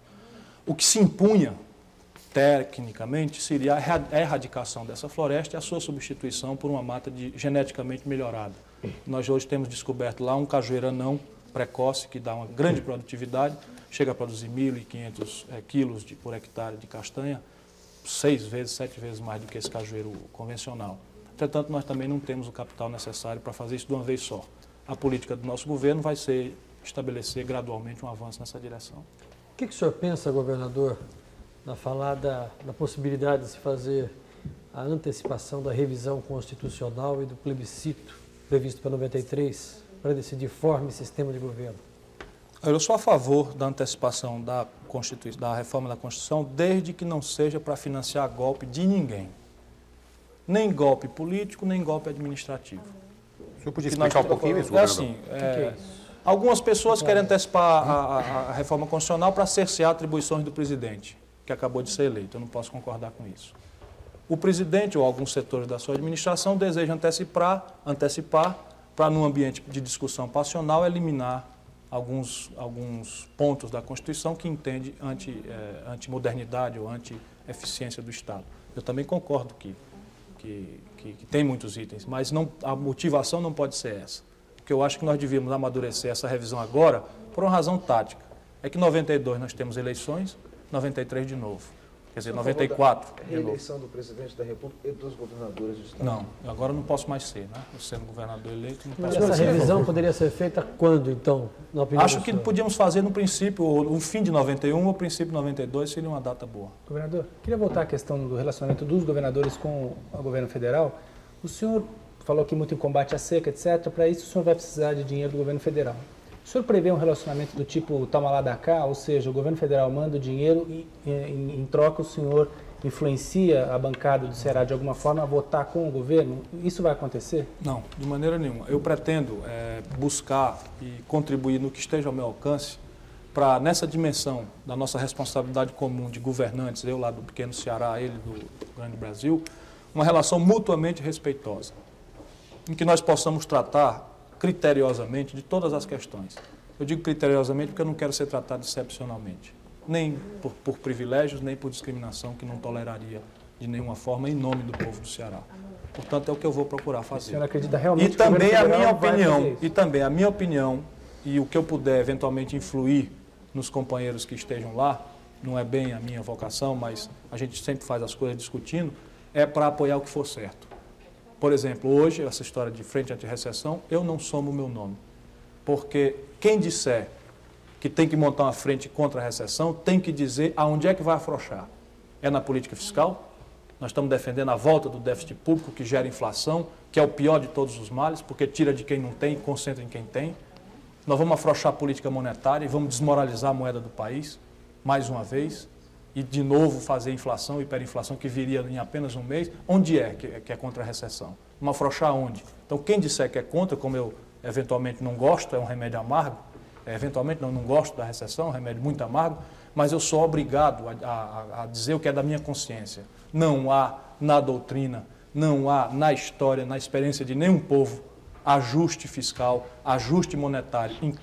O que se impunha, tecnicamente, seria a erra- a erradicação dessa floresta e a sua substituição por uma mata de- geneticamente melhorada. Nós hoje temos descoberto lá um cajueiro anão precoce, que dá uma grande produtividade, chega a produzir 1.500 eh, quilos de- por hectare de castanha, seis vezes, sete vezes mais do que esse cajueiro convencional. Entretanto, nós também não temos o capital necessário para fazer isso de uma vez só. A política do nosso governo vai ser estabelecer gradualmente um avanço nessa direção. O que, que o senhor pensa, governador, na falar da, da possibilidade de se fazer a antecipação da revisão constitucional e do plebiscito previsto para 93 para decidir forma e sistema de governo? Eu sou a favor da antecipação da, Constitui- da reforma da Constituição, desde que não seja para financiar golpe de ninguém. Nem golpe político, nem golpe administrativo. O senhor podia Que nós- explicar um pouquinho isso, É governador? assim, é, algumas pessoas querem antecipar a, a- a reforma constitucional para cercear atribuições do presidente, que acabou de ser eleito. Eu não posso concordar com isso. O presidente ou alguns setores da sua administração desejam antecipar, antecipar para, num ambiente de discussão passional, eliminar alguns, alguns pontos da Constituição que entende anti, eh, anti-modernidade ou anti-eficiência do Estado. Eu também concordo que, que, que, que tem muitos itens, mas não, a motivação não pode ser essa. Porque eu acho que nós devíamos amadurecer essa revisão agora por uma razão tática. É que em 92 nós temos eleições, 93 de novo. Quer dizer, Sou a favor da 94 de novo. Reeleição do presidente da República e dos governadores do Estado. Não, agora não posso mais ser, né? Eu sendo governador eleito, não Mas posso mais essa ser. revisão poderia ser feita quando, então, na opinião Acho que senhor? podíamos fazer no princípio, ou o fim de 91 ou o princípio de 92 seria uma data boa. Governador, queria voltar à questão do relacionamento dos governadores com o governo federal. O senhor falou aqui muito em combate à seca, etc. Para isso, o senhor vai precisar de dinheiro do governo federal. O senhor prevê um relacionamento do tipo toma lá da cá, ou seja, o governo federal manda o dinheiro e, em, em troca, o senhor influencia a bancada do Ceará de alguma forma a votar com o governo? Isso vai acontecer? Não, de maneira nenhuma. Eu pretendo eh, buscar e contribuir no que esteja ao meu alcance para, nessa dimensão da nossa responsabilidade comum de governantes, eu lá do pequeno Ceará, ele do grande Brasil, uma relação mutuamente respeitosa, em que nós possamos tratar criteriosamente de todas as questões. Eu digo criteriosamente porque eu não quero ser tratado excepcionalmente, nem por, por privilégios, nem por discriminação que não toleraria de nenhuma forma em nome do povo do Ceará. Portanto, é o que eu vou procurar fazer. senhor acredita realmente E também a minha opinião, e também a minha opinião e o que eu puder eventualmente influir nos companheiros que estejam lá, não é bem a minha vocação, mas a gente sempre faz as coisas discutindo, é para apoiar o que for certo. Por exemplo, hoje, essa história de frente anti-recessão, eu não somo o meu nome. Porque quem disser que tem que montar uma frente contra a recessão, tem que dizer aonde é que vai afrouxar. É na política fiscal? Nós estamos defendendo a volta do déficit público que gera inflação, que é o pior de todos os males, porque tira de quem não tem e concentra em quem tem. Nós vamos afrouxar a política monetária e vamos desmoralizar a moeda do país, mais uma vez, e de novo fazer inflação, hiperinflação, que viria em apenas um mês. Onde é que é, que é contra a recessão? Vamos afrouxar onde? Então, quem disser que é contra, como eu eventualmente não gosto, é um remédio amargo, é, eventualmente não, não gosto da recessão, é um remédio muito amargo, mas eu sou obrigado a, a, a dizer o que é da minha consciência. Não há na doutrina, não há na história, na experiência de nenhum povo ajuste fiscal, ajuste monetário em,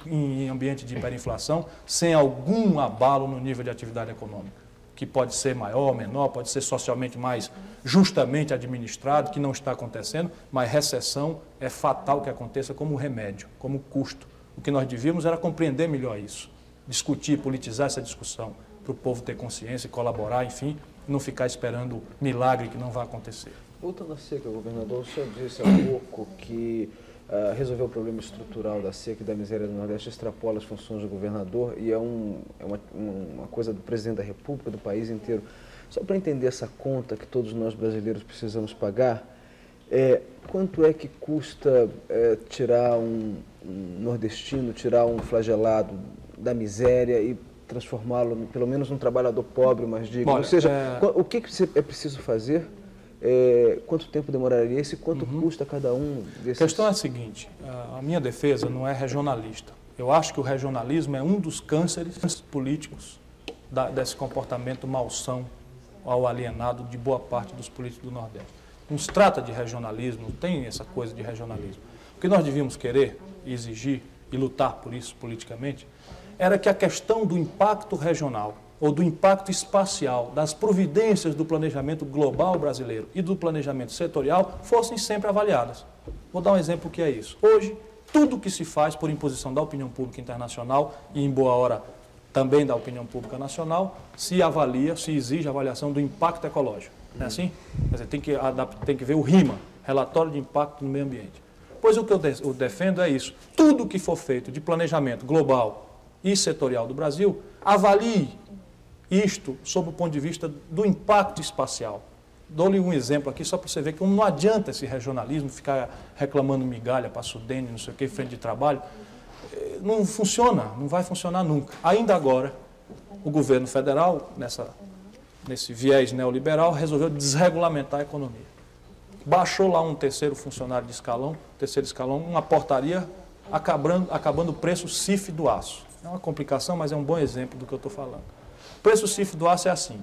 em ambiente de hiperinflação, sem algum abalo no nível de atividade econômica, que pode ser maior, menor, pode ser socialmente mais justamente administrado, que não está acontecendo, mas recessão é fatal que aconteça como remédio, como custo. O que nós devíamos era compreender melhor isso, discutir, politizar essa discussão, para o povo ter consciência e colaborar, enfim, não ficar esperando milagre que não vai acontecer. Voltando à seca, governador, o senhor disse há pouco que uh, resolver o problema estrutural da seca e da miséria do Nordeste extrapola as funções do governador e é, um, é uma, uma coisa do presidente da República, do país inteiro. Só para entender essa conta que todos nós brasileiros precisamos pagar, é, quanto é que custa é, tirar um, um, nordestino, tirar um flagelado da miséria e transformá-lo, pelo menos, num trabalhador pobre, mas digno? Ou seja, é... o que, que é preciso fazer é, quanto tempo demoraria isso e quanto uhum. custa cada um desses? A questão é a seguinte, a minha defesa não é regionalista. Eu acho que o regionalismo é um dos cânceres políticos da, desse comportamento malsão ao alienado de boa parte dos políticos do Nordeste. Não se trata de regionalismo, não tem essa coisa de regionalismo. O que nós devíamos querer, exigir e lutar por isso politicamente, era que a questão do impacto regional ou do impacto espacial das providências do planejamento global brasileiro e do planejamento setorial fossem sempre avaliadas. Vou dar um exemplo que é isso. Hoje, tudo que se faz por imposição da opinião pública internacional e em boa hora também da opinião pública nacional, se avalia, se exige avaliação do impacto ecológico. Não é assim? Quer dizer, tem que, tem que ver o RIMA, Relatório de Impacto no Meio Ambiente. Pois o que eu defendo é isso. Tudo que for feito de planejamento global e setorial do Brasil, avalie isto sob o ponto de vista do impacto espacial. Dou-lhe um exemplo aqui só para você ver que não adianta esse regionalismo ficar reclamando migalha para Sudene, não sei o que, frente de trabalho. Eh, não funciona, não vai funcionar nunca. Ainda agora, o governo federal, nessa, nesse viés neoliberal, resolveu desregulamentar a economia. Baixou lá um terceiro funcionário de escalão, terceiro escalão, uma portaria acabando, acabando o preço CIF do aço. É uma complicação, mas é um bom exemplo do que eu estou falando preço cifre do aço é assim.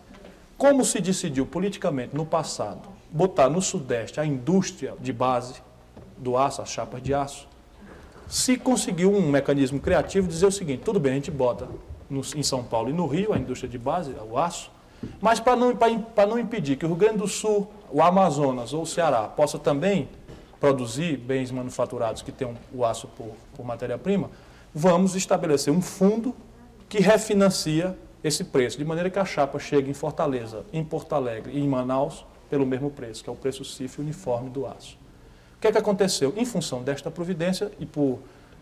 Como se decidiu politicamente no passado botar no Sudeste a indústria de base do aço, as chapas de aço, se conseguiu um mecanismo criativo dizer o seguinte: tudo bem, a gente bota no, em São Paulo e no Rio a indústria de base, o aço, mas para não, não impedir que o Rio Grande do Sul, o Amazonas ou o Ceará possa também produzir bens manufaturados que tenham o aço por, por matéria-prima, vamos estabelecer um fundo que refinancia esse preço, de maneira que a chapa chegue em Fortaleza, em Porto Alegre e em Manaus pelo mesmo preço, que é o preço CIF uniforme do aço. O que é que aconteceu? Em função desta providência e por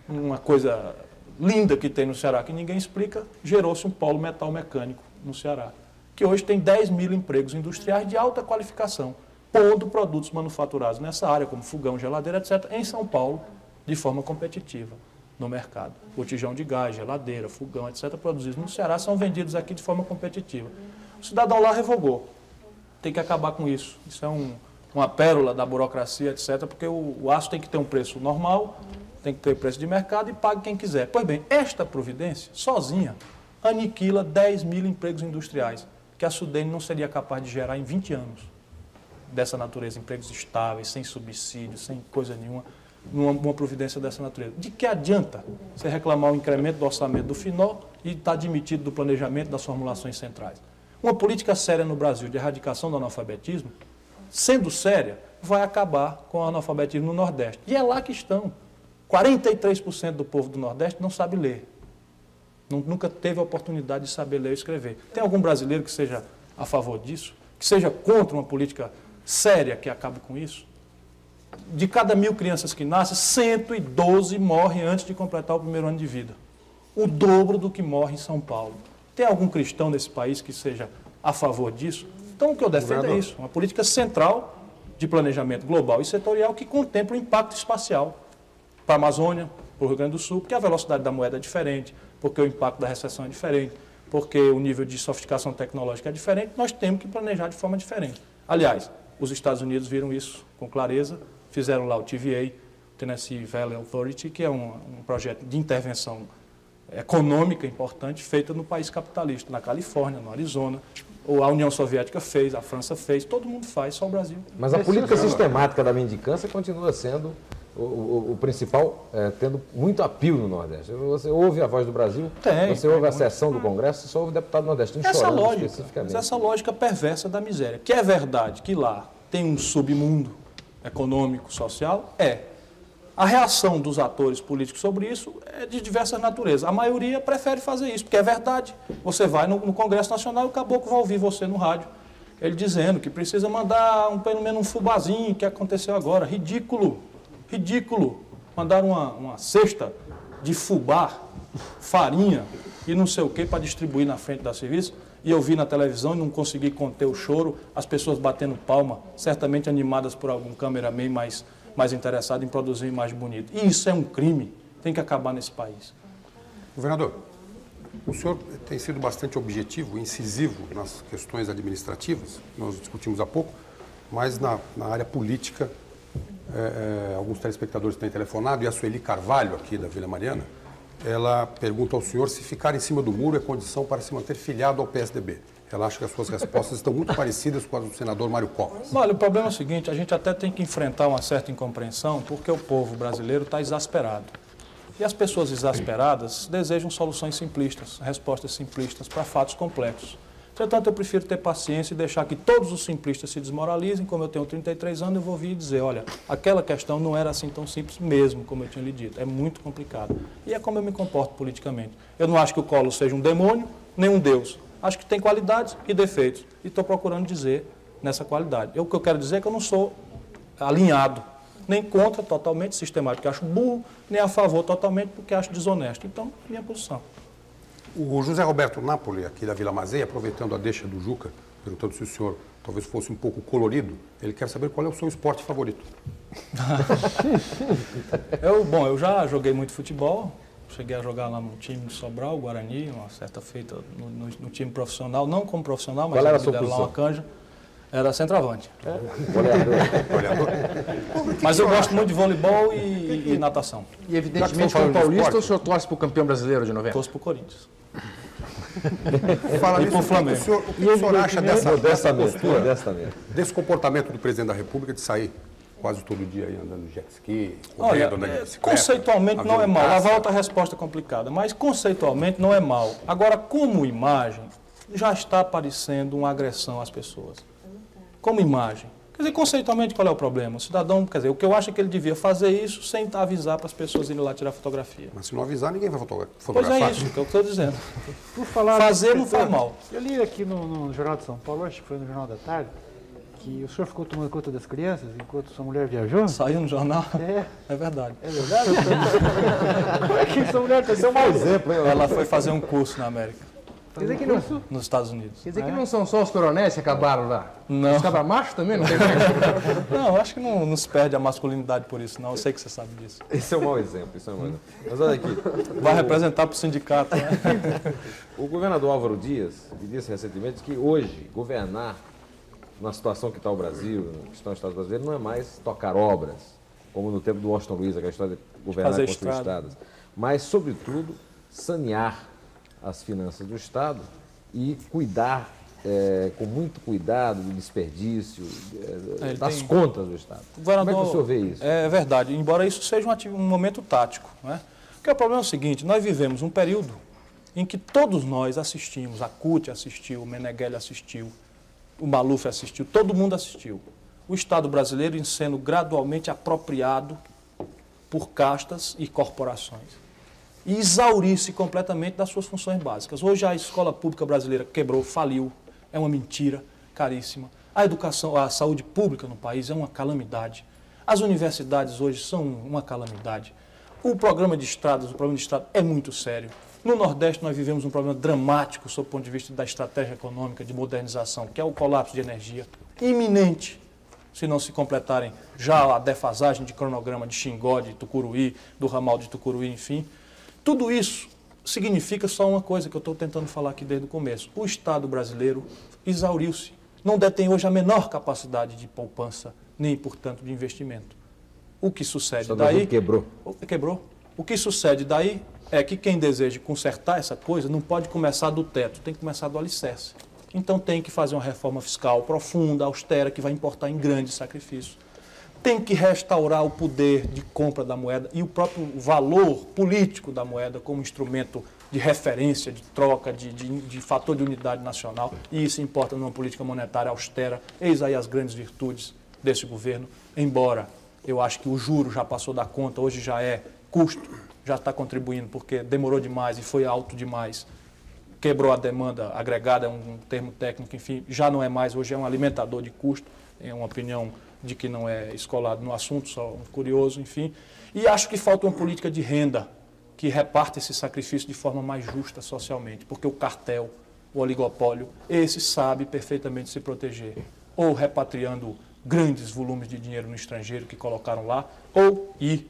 uma coisa linda que tem no Ceará que ninguém explica, gerou-se um polo metal mecânico no Ceará, que hoje tem 10 mil empregos industriais de alta qualificação, pondo produtos manufaturados nessa área, como fogão, geladeira, etc., em São Paulo, de forma competitiva no mercado. Botijão de gás, geladeira, fogão, etc., produzidos no Ceará, são vendidos aqui de forma competitiva. O cidadão lá revogou. Tem que acabar com isso. Isso é um, uma pérola da burocracia, etc., porque o, o aço tem que ter um preço normal, tem que ter preço de mercado e pague quem quiser. Pois bem, esta providência, sozinha, aniquila 10 mil empregos industriais, que a Sudene não seria capaz de gerar em 20 anos. Dessa natureza, empregos estáveis, sem subsídio, sem coisa nenhuma numa, providência dessa natureza. De que adianta você reclamar o incremento do orçamento do FINOL e estar tá admitido do planejamento das formulações centrais? Uma política séria no Brasil de erradicação do analfabetismo, sendo séria, vai acabar com o analfabetismo no Nordeste. E é lá que estão. 43% do povo do Nordeste não sabe ler. Nunca teve a oportunidade de saber ler e escrever. Tem algum brasileiro que seja a favor disso? Que seja contra uma política séria que acabe com isso? De cada mil crianças que nascem, 112 morrem antes de completar o primeiro ano de vida. O dobro do que morre em São Paulo. Tem algum cristão nesse país que seja a favor disso? Então, o que eu defendo é isso: uma política central de planejamento global e setorial que contempla o impacto espacial para a Amazônia, para o Rio Grande do Sul, porque a velocidade da moeda é diferente, porque o impacto da recessão é diferente, porque o nível de sofisticação tecnológica é diferente, nós temos que planejar de forma diferente. Aliás, os Estados Unidos viram isso com clareza fizeram lá o TVA, Tennessee Valley Authority, que é um, um projeto de intervenção econômica importante feita no país capitalista, na Califórnia, no Arizona. Ou a União Soviética fez, a França fez, todo mundo faz, só o Brasil. Mas a política sistemática da mendicância continua sendo o, o, o principal, é, tendo muito apio no Nordeste. Você ouve a voz do Brasil, Tem, você ouve a tem sessão do Congresso, você só ouve o deputado nordestino essa chorando lógica, especificamente. mas essa lógica perversa da miséria. Que é verdade que lá tem um submundo econômico, social, é. A reação dos atores políticos sobre isso é de diversas naturezas. A maioria prefere fazer isso, porque é verdade. Você vai no, no Congresso Nacional e o caboclo vai ouvir você no rádio, ele dizendo que precisa mandar um, pelo menos um fubazinho que aconteceu agora. Ridículo, ridículo. Mandar uma, uma cesta de fubá, farinha e não sei o que para distribuir na frente da serviço. E eu vi na televisão e não consegui conter o choro, as pessoas batendo palma, certamente animadas por algum cameraman mais, mais interessado em produzir uma imagem bonita. E isso é um crime, tem que acabar nesse país. Governador, o senhor tem sido bastante objetivo, incisivo nas questões administrativas, nós discutimos há pouco, mas na, na área política, é, é, alguns telespectadores têm telefonado, e a Sueli Carvalho, aqui da Vila Mariana, ela pergunta ao senhor se ficar em cima do muro é condição para se manter filiado ao PSDB. Ela acha que as suas respostas estão muito parecidas com as do senador Mário Covas. Olha, o problema é o seguinte, a gente até tem que enfrentar uma certa incompreensão, porque o povo brasileiro está exasperado. E as pessoas exasperadas desejam soluções simplistas, respostas simplistas para fatos complexos. Portanto, eu prefiro ter paciência e deixar que todos os simplistas se desmoralizem. Como eu tenho 33 anos, eu vou vir dizer, olha, aquela questão não era assim tão simples mesmo, como eu tinha lhe dito. É muito complicado. E é como eu me comporto politicamente. Eu não acho que o Collor seja um demônio, nem um Deus. Acho que tem qualidades e defeitos. E estou procurando dizer nessa qualidade. Eu, o que eu quero dizer é que eu não sou alinhado, nem contra totalmente sistemático, porque acho burro, nem a favor totalmente, porque acho desonesto. Então, minha posição. O José Roberto Napoli, aqui da Vila Mazei, aproveitando a deixa do Juca, perguntando se o senhor talvez fosse um pouco colorido, ele quer saber qual é o seu esporte favorito. eu, bom, eu já joguei muito futebol, cheguei a jogar lá no time de Sobral, Guarani, uma certa feita no, no, no time profissional, não como profissional, mas Qual era a sua lá uma canja. Era centroavante. Olhador. Mas eu gosto muito de voleibol e, e natação. E evidentemente, como paulista, esporte. o senhor torce para o campeão brasileiro de 90? Torço pro Corinthians. Fala E nisso, pro o Flamengo. O senhor, o que o senhor acha dessa, dessa postura, desse comportamento do presidente da República de sair quase todo dia aí andando de jet ski, Olha, correndo, de é, bicicleta? conceitualmente não é mal. Lá vai outra resposta complicada, mas conceitualmente não é mal. Agora, como imagem, já está parecendo uma agressão às pessoas. Como imagem. Quer dizer, conceitualmente, qual é o problema? O cidadão, quer dizer, o que eu acho é que ele devia fazer isso sem avisar para as pessoas irem lá tirar fotografia. Mas se não avisar, ninguém vai fotogra- Pois fotografar. é isso que eu estou dizendo. Por falar Fazer não faz mal. Eu li aqui no, no Jornal de São Paulo, acho que foi no Jornal da Tarde, que o senhor ficou tomando conta das crianças enquanto sua mulher viajou. Saiu no jornal? É, É verdade. é verdade? Como é que sua mulher tem um mau exemplo, hein? Ela foi fazer um curso na América, Quer dizer que não, nos Estados Unidos. quer dizer que não são só os coronéis que acabaram lá? Não. Os cabra macho também não tem Não, acho que não, não se perde a masculinidade por isso, não. Eu sei que você sabe disso. Esse é um mau exemplo, isso é um mau exemplo. Mas olha aqui, Vai representar para o sindicato, né? o governador Álvaro Dias me disse recentemente que hoje governar na situação que está o Brasil, que está o Estado brasileiro, não é mais tocar obras, como no tempo do Washington Luiz, aquela história de governar e construir estrada. estradas, mas, sobretudo, sanear as finanças do Estado e cuidar eh, com muito cuidado do desperdício, É, ele das tem- contas do Estado. Como é que o senhor vê isso? É verdade, embora isso seja um, ati- um momento tático. Né? Porque o problema é o seguinte, nós vivemos um período em que todos nós assistimos, a CUT assistiu, o Meneghelli assistiu, o Maluf assistiu, todo mundo assistiu. O Estado brasileiro em sendo gradualmente apropriado por castas e corporações. E exaurir-se completamente das suas funções básicas. Hoje a escola pública brasileira quebrou, faliu, é uma mentira caríssima. A educação, a saúde pública no país é uma calamidade. As universidades hoje são uma calamidade. O programa de estradas, o programa de estrada é muito sério. No Nordeste nós vivemos um problema dramático sob o ponto de vista da estratégia econômica de modernização, que é o colapso de energia iminente se não se completarem já a defasagem de cronograma de Xingó, de Tucuruí, do ramal de Tucuruí, enfim. Tudo isso significa só uma coisa que eu estou tentando falar aqui desde o começo. O Estado brasileiro exauriu-se. Não detém hoje a menor capacidade de poupança, nem, portanto, de investimento. O que O sucede Estado daí... quebrou. O- Quebrou. O que sucede daí? é que quem deseja consertar essa coisa não pode começar do teto, tem que começar do alicerce. Então tem que fazer uma reforma fiscal profunda, austera, que vai importar em grandes sacrifícios. Tem que restaurar o poder de compra da moeda e o próprio valor político da moeda como instrumento de referência, de troca, de, de, de fator de unidade nacional. E isso importa numa política monetária austera. Eis aí as grandes virtudes desse governo, embora eu acho que o juro já passou da conta, hoje já é custo, já está contribuindo, porque demorou demais e foi alto demais. Quebrou a demanda agregada, é um termo técnico, enfim, já não é mais, hoje é um alimentador de custo, é uma opinião de que não é escolado no assunto, só um curioso, enfim. E acho que falta uma política de renda que reparta esse sacrifício de forma mais justa socialmente, porque o cartel, o oligopólio, esse sabe perfeitamente se proteger, ou repatriando grandes volumes de dinheiro no estrangeiro que colocaram lá, ou ir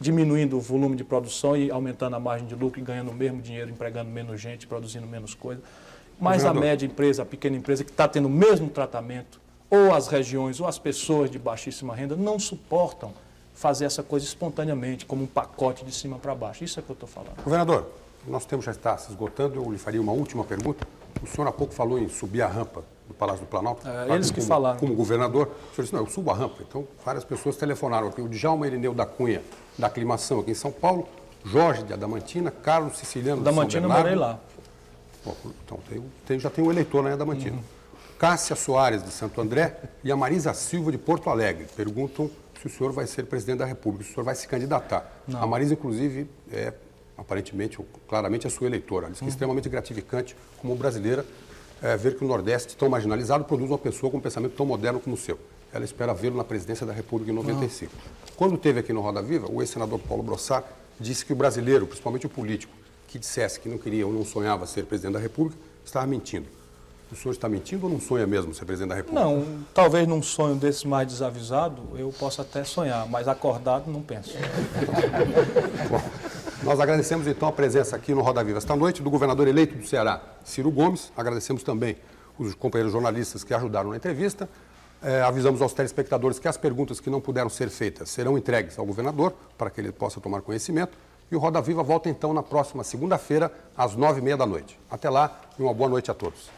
diminuindo o volume de produção e aumentando a margem de lucro e ganhando o mesmo dinheiro, empregando menos gente, produzindo menos coisa. Mas a média empresa, a pequena empresa que está tendo o mesmo tratamento, ou as regiões ou as pessoas de baixíssima renda não suportam fazer essa coisa espontaneamente, como um pacote de cima para baixo. Isso é que eu estou falando. Governador, nosso tempo já está se esgotando. Eu lhe faria uma última pergunta. O senhor há pouco falou em subir a rampa do Palácio do Planalto. É, eles que como, falaram. Como governador, o senhor disse, não, eu subo a rampa. Então, várias pessoas telefonaram aqui. O Djalma Irineu da Cunha, da Aclimação aqui em São Paulo, Jorge de Adamantina, Carlos Siciliano Adamantina de São eu morei lá. Bom, então, tem, tem- já tem um eleitor na Adamantina. Cássia Soares, de Santo André, e a Marisa Silva, de Porto Alegre. Perguntam se o senhor vai ser presidente da República, se o senhor vai se candidatar. A Marisa, inclusive, é, aparentemente, ou claramente, a sua eleitora. Ela diz que é extremamente gratificante, como brasileira, é, ver que o Nordeste, tão marginalizado, produz uma pessoa com um pensamento tão moderno como o seu. Ela espera vê-lo na presidência da República em 95. Quando teve aqui no Roda Viva, o ex-senador Paulo Brossard disse que o brasileiro, principalmente o político, que dissesse que não queria ou não sonhava ser presidente da República, estava mentindo. O senhor está mentindo ou não sonha mesmo ser presidente da República? Não, talvez num sonho desse mais desavisado eu possa até sonhar, mas acordado não penso. Bom, nós agradecemos então a presença aqui no Roda Viva esta noite do governador eleito do Ceará, Ciro Gomes. Agradecemos também os companheiros jornalistas que ajudaram na entrevista. Eh, avisamos aos telespectadores que as perguntas que não puderam ser feitas serão entregues ao governador para que ele possa tomar conhecimento. E o Roda Viva volta então na próxima segunda-feira, às nove e meia da noite. Até lá e uma boa noite a todos.